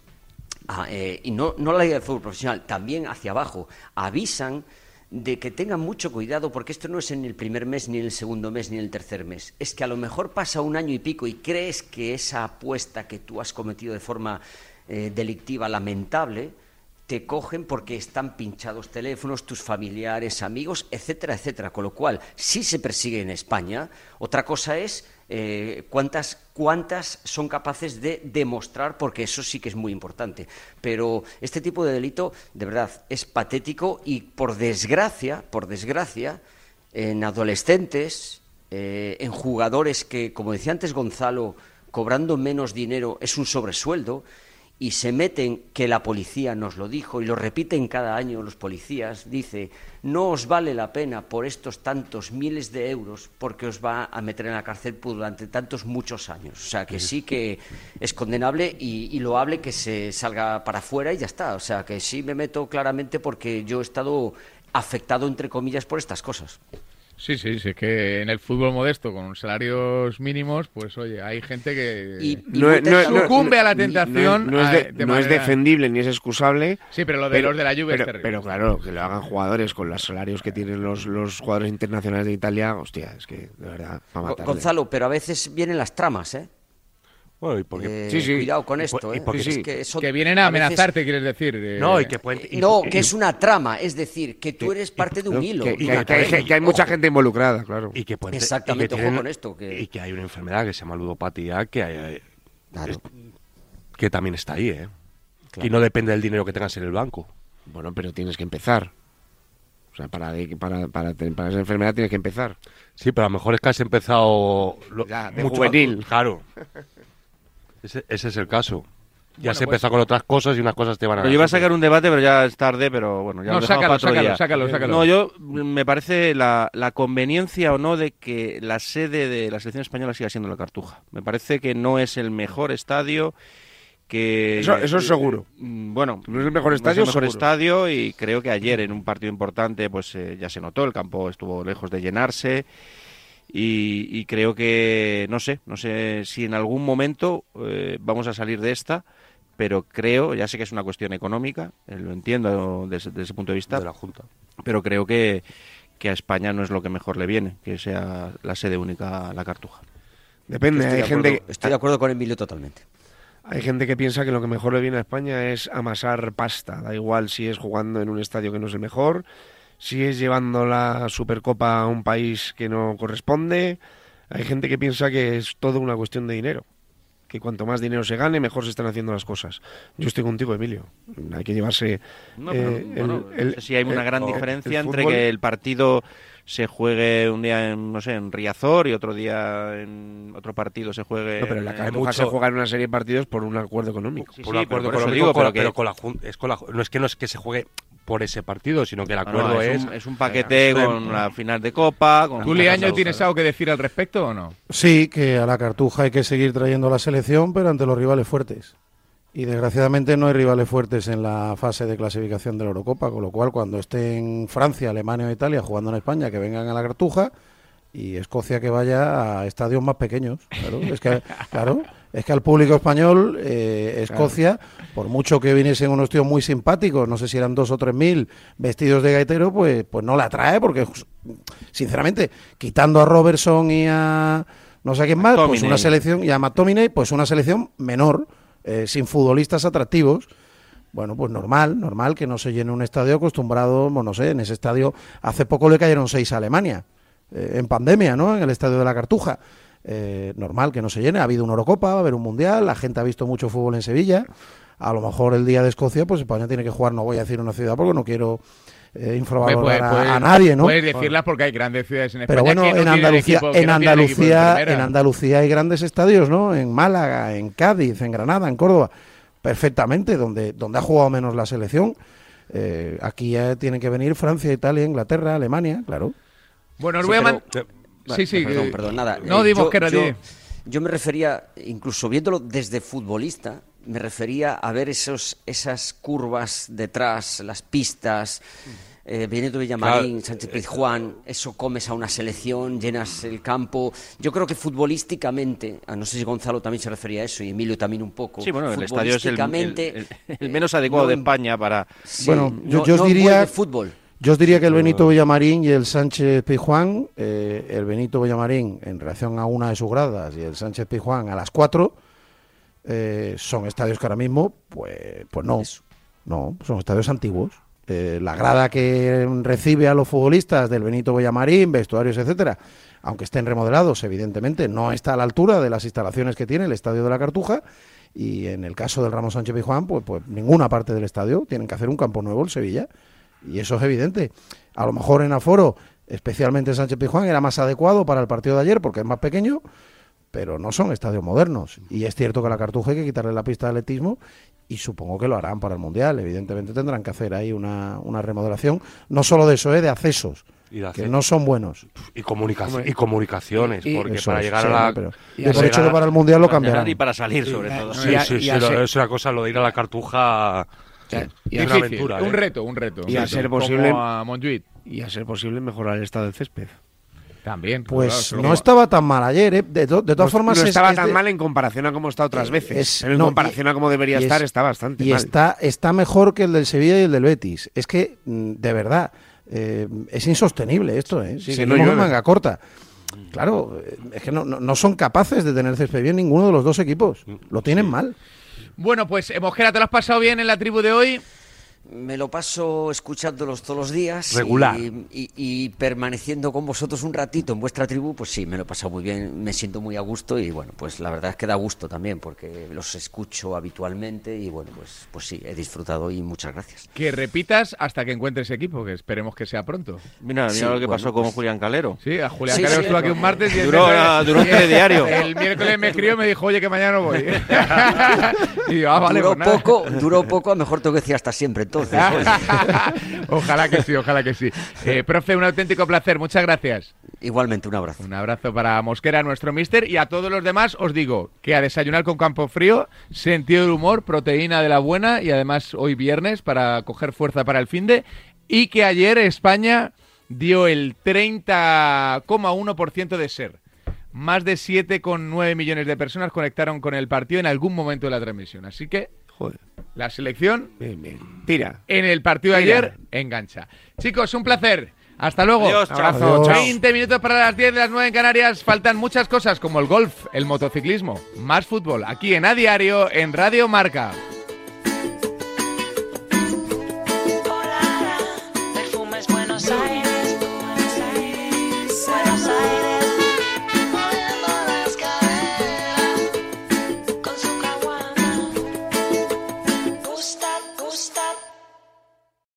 Speaker 4: Ah, y no la Liga de Fútbol Profesional, también hacia abajo, avisan de que tengan mucho cuidado porque esto no es en el primer mes, ni en el segundo mes, ni en el tercer mes. Es que a lo mejor pasa un año y pico y crees que esa apuesta que tú has cometido de forma eh, delictiva, lamentable, te cogen porque están pinchados teléfonos, tus familiares, amigos, etcétera, etcétera. Con lo cual, sí se persigue en España. Otra cosa es eh, cuántas, cuántas son capaces de demostrar, porque eso sí que es muy importante. Pero este tipo de delito, de verdad, es patético y por desgracia, por desgracia, en adolescentes, eh, en jugadores que, como decía antes Gonzalo, cobrando menos dinero es un sobresueldo y se meten, que la policía nos lo dijo y lo repiten cada año los policías, dice, no os vale la pena por estos tantos miles de euros porque os va a meter en la cárcel durante tantos muchos años. O sea, que sí que es condenable y, y loable que se salga para afuera y ya está. O sea, que sí me meto claramente porque yo he estado afectado, entre comillas, por estas cosas.
Speaker 1: Sí, sí, sí, es que en el fútbol modesto, con salarios mínimos, pues oye, hay gente que
Speaker 4: Y-
Speaker 6: No es- no es- no-
Speaker 1: sucumbe a la tentación.
Speaker 6: No, es,
Speaker 1: a-
Speaker 6: de-
Speaker 1: de
Speaker 6: no es
Speaker 1: manera-
Speaker 6: defendible ni es excusable.
Speaker 1: Sí, pero lo de los de la Juve es
Speaker 6: pero,
Speaker 1: terrible.
Speaker 6: pero claro, que lo hagan jugadores con los salarios que tienen los, los jugadores internacionales de Italia, hostia, es que de verdad,
Speaker 4: Go-
Speaker 6: matarle.
Speaker 4: Gonzalo, pero a veces vienen las tramas, ¿eh?
Speaker 5: Bueno, y porque-
Speaker 4: Eh,
Speaker 6: Sí, sí.
Speaker 4: Cuidado con esto,
Speaker 5: y
Speaker 4: ¿eh? Es
Speaker 5: Sí,
Speaker 4: que, eso-
Speaker 1: Que vienen a
Speaker 4: a veces-
Speaker 1: amenazarte, quieres decir. eh,
Speaker 5: No, y que pueden... y-
Speaker 4: No,
Speaker 5: y-
Speaker 4: que es una trama, es decir, que tú eres parte de un
Speaker 6: ¿no?
Speaker 4: hilo.
Speaker 6: Que,
Speaker 4: y
Speaker 6: que- que hay, que hay mucha
Speaker 4: ojo,
Speaker 6: gente involucrada, claro.
Speaker 5: y que pueden-
Speaker 4: Exactamente,
Speaker 5: y que
Speaker 4: ojo
Speaker 5: tienen-
Speaker 4: con esto, que-
Speaker 5: Y que hay una enfermedad que se llama ludopatía que, hay-
Speaker 4: Claro.
Speaker 5: es- que también está ahí, ¿eh?
Speaker 4: Claro.
Speaker 5: Y no depende del dinero que tengas en el banco.
Speaker 6: Bueno, pero tienes que empezar. O sea, para, para, para, esa enfermedad tienes que empezar.
Speaker 5: Sí, pero a lo mejor es que has empezado lo-
Speaker 6: Ya, de
Speaker 5: mucho-
Speaker 6: juvenil.
Speaker 5: Claro. Ese, ese es el caso. Ya
Speaker 1: Bueno,
Speaker 5: has
Speaker 1: pues-
Speaker 5: empezado con otras cosas y unas cosas te van a...
Speaker 2: Pero yo iba a sacar un debate, pero ya es tarde, pero bueno, ya
Speaker 1: No,
Speaker 2: lo dejamos
Speaker 1: sácalo,
Speaker 2: para otro
Speaker 1: sácalo,
Speaker 2: día.
Speaker 1: sácalo, sácalo.
Speaker 2: No, yo mm, me parece la, la conveniencia o no de que la sede de la selección española siga siendo la Cartuja. Me parece que no es el mejor estadio que
Speaker 6: Eso- eso es seguro.
Speaker 2: Mm, Bueno,
Speaker 6: No es el mejor
Speaker 2: no
Speaker 6: estadio,
Speaker 2: el mejor
Speaker 6: seguro.
Speaker 2: estadio y creo que ayer en un partido importante pues eh, ya se notó, el campo estuvo lejos de llenarse y, y creo que no sé, no sé si en algún momento eh, vamos a salir de esta, pero creo, ya sé que es una cuestión económica, eh, lo entiendo desde, desde ese punto de vista,
Speaker 5: de la Junta.
Speaker 2: pero creo que, que a España no es lo que mejor le viene, que sea la sede única la Cartuja.
Speaker 6: Depende,
Speaker 4: Estoy
Speaker 6: hay
Speaker 4: de
Speaker 6: gente,
Speaker 4: acuerdo- estoy de acuerdo con Emilio totalmente.
Speaker 6: hay gente que piensa que lo que mejor le viene a España es amasar pasta. Da igual si es jugando en un estadio que no es el mejor, si es llevando la Supercopa a un país que no corresponde. Hay gente que piensa que es todo una cuestión de dinero. Que cuanto más dinero se gane, mejor se están haciendo las cosas. Yo estoy contigo, Emilio. Hay que llevarse.
Speaker 2: No, pero,
Speaker 6: eh, el-
Speaker 2: bueno,
Speaker 6: el-
Speaker 2: no sé si hay una
Speaker 6: el-
Speaker 2: gran
Speaker 6: el
Speaker 2: diferencia entre
Speaker 6: fútbol.
Speaker 2: que el partido se juegue un día en, no sé, en Riazor y otro día en otro partido se juegue
Speaker 6: No, pero en la
Speaker 2: en-
Speaker 6: Cartuja se juega en una serie de partidos por un acuerdo económico.
Speaker 2: Sí,
Speaker 5: por
Speaker 2: sí,
Speaker 5: un acuerdo
Speaker 2: por
Speaker 5: económico,
Speaker 2: digo,
Speaker 5: con la-
Speaker 2: pero que-
Speaker 5: pero con la Jun- es con la Ju- no es que no es que se juegue por ese partido, sino que el
Speaker 2: No, no,
Speaker 5: acuerdo
Speaker 2: es,
Speaker 5: es...
Speaker 2: un, es un paquete con la final de Copa. Con
Speaker 1: ¿Tú, Liaño, tienes algo que decir al respecto o no?
Speaker 3: Sí, que a la Cartuja hay que seguir trayendo la selección, pero ante los rivales fuertes. Y desgraciadamente no hay rivales fuertes en la fase de clasificación de la Eurocopa, con lo cual cuando estén Francia, Alemania o Italia jugando en España, que vengan a la Cartuja y Escocia que vaya a estadios más pequeños. Claro, es que, claro, es que al público español, eh, Escocia, por mucho que viniesen unos tíos muy simpáticos, no sé si eran dos o tres mil vestidos de gaitero, pues, pues no la atrae, porque sinceramente, quitando a Robertson y a no sé a quién más, pues una selección, y a McTominay, pues una selección menor, eh, sin futbolistas atractivos. Bueno, pues normal, normal que no se llene un estadio acostumbrado, bueno, no sé, en ese estadio hace poco le cayeron seis a Alemania, eh, en pandemia, ¿no? En el estadio de la Cartuja. Eh, normal que no se llene, ha habido una Eurocopa, va a haber un Mundial, la gente ha visto mucho fútbol en Sevilla. A lo mejor el día de Escocia, pues España tiene que jugar, no voy a decir una ciudad porque no quiero eh, infravalorar a- nadie, ¿no?
Speaker 1: Puedes decirlas porque hay grandes ciudades en España.
Speaker 3: Pero bueno,
Speaker 1: que no
Speaker 3: en Andalucía,
Speaker 1: equipo-
Speaker 3: en
Speaker 1: no
Speaker 3: Andalucía, en Andalucía hay grandes estadios, ¿no? En Málaga, en Cádiz, en Granada, en Córdoba, perfectamente, donde, donde ha jugado menos la selección. Eh, aquí ya tienen que venir Francia, Italia, Inglaterra, Alemania, claro.
Speaker 1: Bueno, os
Speaker 4: Sí,
Speaker 1: voy a Sí, sí.
Speaker 4: Perdón,
Speaker 1: eh,
Speaker 4: perdón, nada.
Speaker 1: No,
Speaker 4: Eh,
Speaker 1: dimos
Speaker 4: yo-
Speaker 1: que era
Speaker 4: yo, yo me refería, incluso viéndolo desde futbolista, me refería a ver esos, esas curvas detrás, las pistas. Eh, Benito Villamarín,
Speaker 5: Claro.
Speaker 4: Sánchez Pizjuán, eso comes a una selección, llenas el campo. Yo creo que futbolísticamente, no sé si Gonzalo también se refería a eso y Emilio también un poco.
Speaker 2: Sí, bueno, el estadio es el, el-
Speaker 4: futbolísticamente,
Speaker 2: el- el menos adecuado
Speaker 4: no
Speaker 2: de
Speaker 4: en-
Speaker 2: España para...
Speaker 4: sí,
Speaker 3: bueno, yo,
Speaker 4: no-
Speaker 3: yo os
Speaker 4: no
Speaker 3: diría,
Speaker 4: fútbol.
Speaker 3: Yo os diría que el Benito Villamarín y el Sánchez Pizjuán, eh, el Benito Villamarín en relación a una de sus gradas y el Sánchez Pizjuán a las cuatro, eh, son estadios que ahora mismo, pues, pues no, no, son estadios antiguos. Eh, la grada que recibe a los futbolistas del Benito Villamarín, vestuarios, etcétera, aunque estén remodelados, evidentemente no está a la altura de las instalaciones que tiene el estadio de la Cartuja. Y en el caso del Ramos Sánchez Pizjuán, pues, pues ninguna parte del estadio tienen que hacer un campo nuevo en Sevilla. Y eso es evidente. A lo mejor en Aforo, especialmente Sánchez Pizjuán, era más adecuado para el partido de ayer porque es más pequeño, pero no son estadios modernos. Y es cierto que a la Cartuja hay que quitarle la pista de atletismo y supongo que lo harán para el Mundial. Evidentemente tendrán que hacer ahí una, una remodelación, no solo de eso, eh, de accesos,
Speaker 5: Y de
Speaker 3: que no son buenos.
Speaker 5: Y, comunicación, y comunicaciones,
Speaker 3: Y-
Speaker 5: porque para
Speaker 3: es,
Speaker 5: llegar
Speaker 3: sí,
Speaker 5: a la...
Speaker 3: pero-
Speaker 5: y
Speaker 3: de por
Speaker 5: para
Speaker 3: hecho para el Mundial lo cambiarán.
Speaker 2: Y para salir, sobre todo.
Speaker 5: Sí, sí, sí, lo- es una cosa, lo de ir a la cartuja
Speaker 6: Y
Speaker 5: es una
Speaker 1: un
Speaker 5: ¿eh?
Speaker 1: reto, un reto. un
Speaker 6: Y a
Speaker 1: reto.
Speaker 6: ser
Speaker 1: Como
Speaker 6: posible-
Speaker 1: a Montjuic.
Speaker 6: Y a ser posible mejorar el estado del césped.
Speaker 1: También.
Speaker 3: Pues
Speaker 1: claro,
Speaker 3: no
Speaker 1: como-
Speaker 3: estaba tan mal ayer, ¿eh? De, to- de todas
Speaker 6: No-
Speaker 3: formas
Speaker 6: no
Speaker 3: es-
Speaker 6: estaba
Speaker 3: es
Speaker 6: tan
Speaker 3: de-
Speaker 6: mal en comparación a como está otras veces.
Speaker 3: es-
Speaker 6: pero en
Speaker 3: no,
Speaker 6: comparación
Speaker 3: y-
Speaker 6: a como debería estar
Speaker 3: es-
Speaker 6: está bastante
Speaker 3: y
Speaker 6: mal.
Speaker 3: está está mejor que el del Sevilla y el del Betis es que mm, de verdad eh, es insostenible esto ¿eh?
Speaker 6: Sí,
Speaker 3: Seguimos
Speaker 6: no
Speaker 3: manga corta claro eh, es que no, no, no son capaces de tener césped bien ninguno de los dos equipos lo tienen mal
Speaker 1: Bueno, pues, Mosquera, ¿te lo has pasado bien en la tribu de hoy?
Speaker 4: Me lo paso escuchándolos todos los días.
Speaker 5: Regular.
Speaker 4: Y, y- y permaneciendo con vosotros un ratito en vuestra tribu, pues sí, me lo he pasado muy bien, me siento muy a gusto y bueno, pues la verdad es que da gusto también porque los escucho habitualmente y bueno, pues, pues sí, he disfrutado y muchas gracias.
Speaker 1: Que repitas hasta que encuentres equipo, que esperemos que sea pronto.
Speaker 2: Mira, mira
Speaker 4: Sí,
Speaker 2: lo que
Speaker 4: bueno,
Speaker 2: pasó con
Speaker 4: pues-
Speaker 2: Julián Calero.
Speaker 1: Sí, a Julián
Speaker 4: Sí, sí,
Speaker 1: estuvo aquí un martes y el
Speaker 2: duró-
Speaker 1: miércoles-
Speaker 2: duró un telediario.
Speaker 1: El miércoles me escribió y me dijo, oye, que mañana no voy. y yo, ah, vale,
Speaker 4: duró
Speaker 1: pues
Speaker 4: poco, duró poco, a lo mejor tengo que decir hasta siempre entonces.
Speaker 1: ojalá que sí, ojalá que sí. Eh, profe, un auténtico placer, muchas gracias.
Speaker 4: Igualmente, un abrazo.
Speaker 1: Un abrazo para Mosquera, nuestro mister, y a todos los demás os digo que a desayunar con campo frío, sentido del humor, proteína de la buena y además hoy viernes para coger fuerza para el fin de y que ayer España dio el 30,1% de ser. Más de 7,9 millones de personas conectaron con el partido en algún momento de la transmisión. Así que
Speaker 6: Joder.
Speaker 1: la selección
Speaker 6: Bien, bien. Tira.
Speaker 1: en el partido de ayer engancha. Chicos, un placer. Hasta luego.
Speaker 2: Adiós, chao.
Speaker 6: Abrazo,
Speaker 3: Adiós.
Speaker 6: chao.
Speaker 1: 20 minutos para las 10 de las 9 en Canarias. Faltan muchas cosas como el golf, el motociclismo, más fútbol. Aquí en A Diario, en Radio Marca.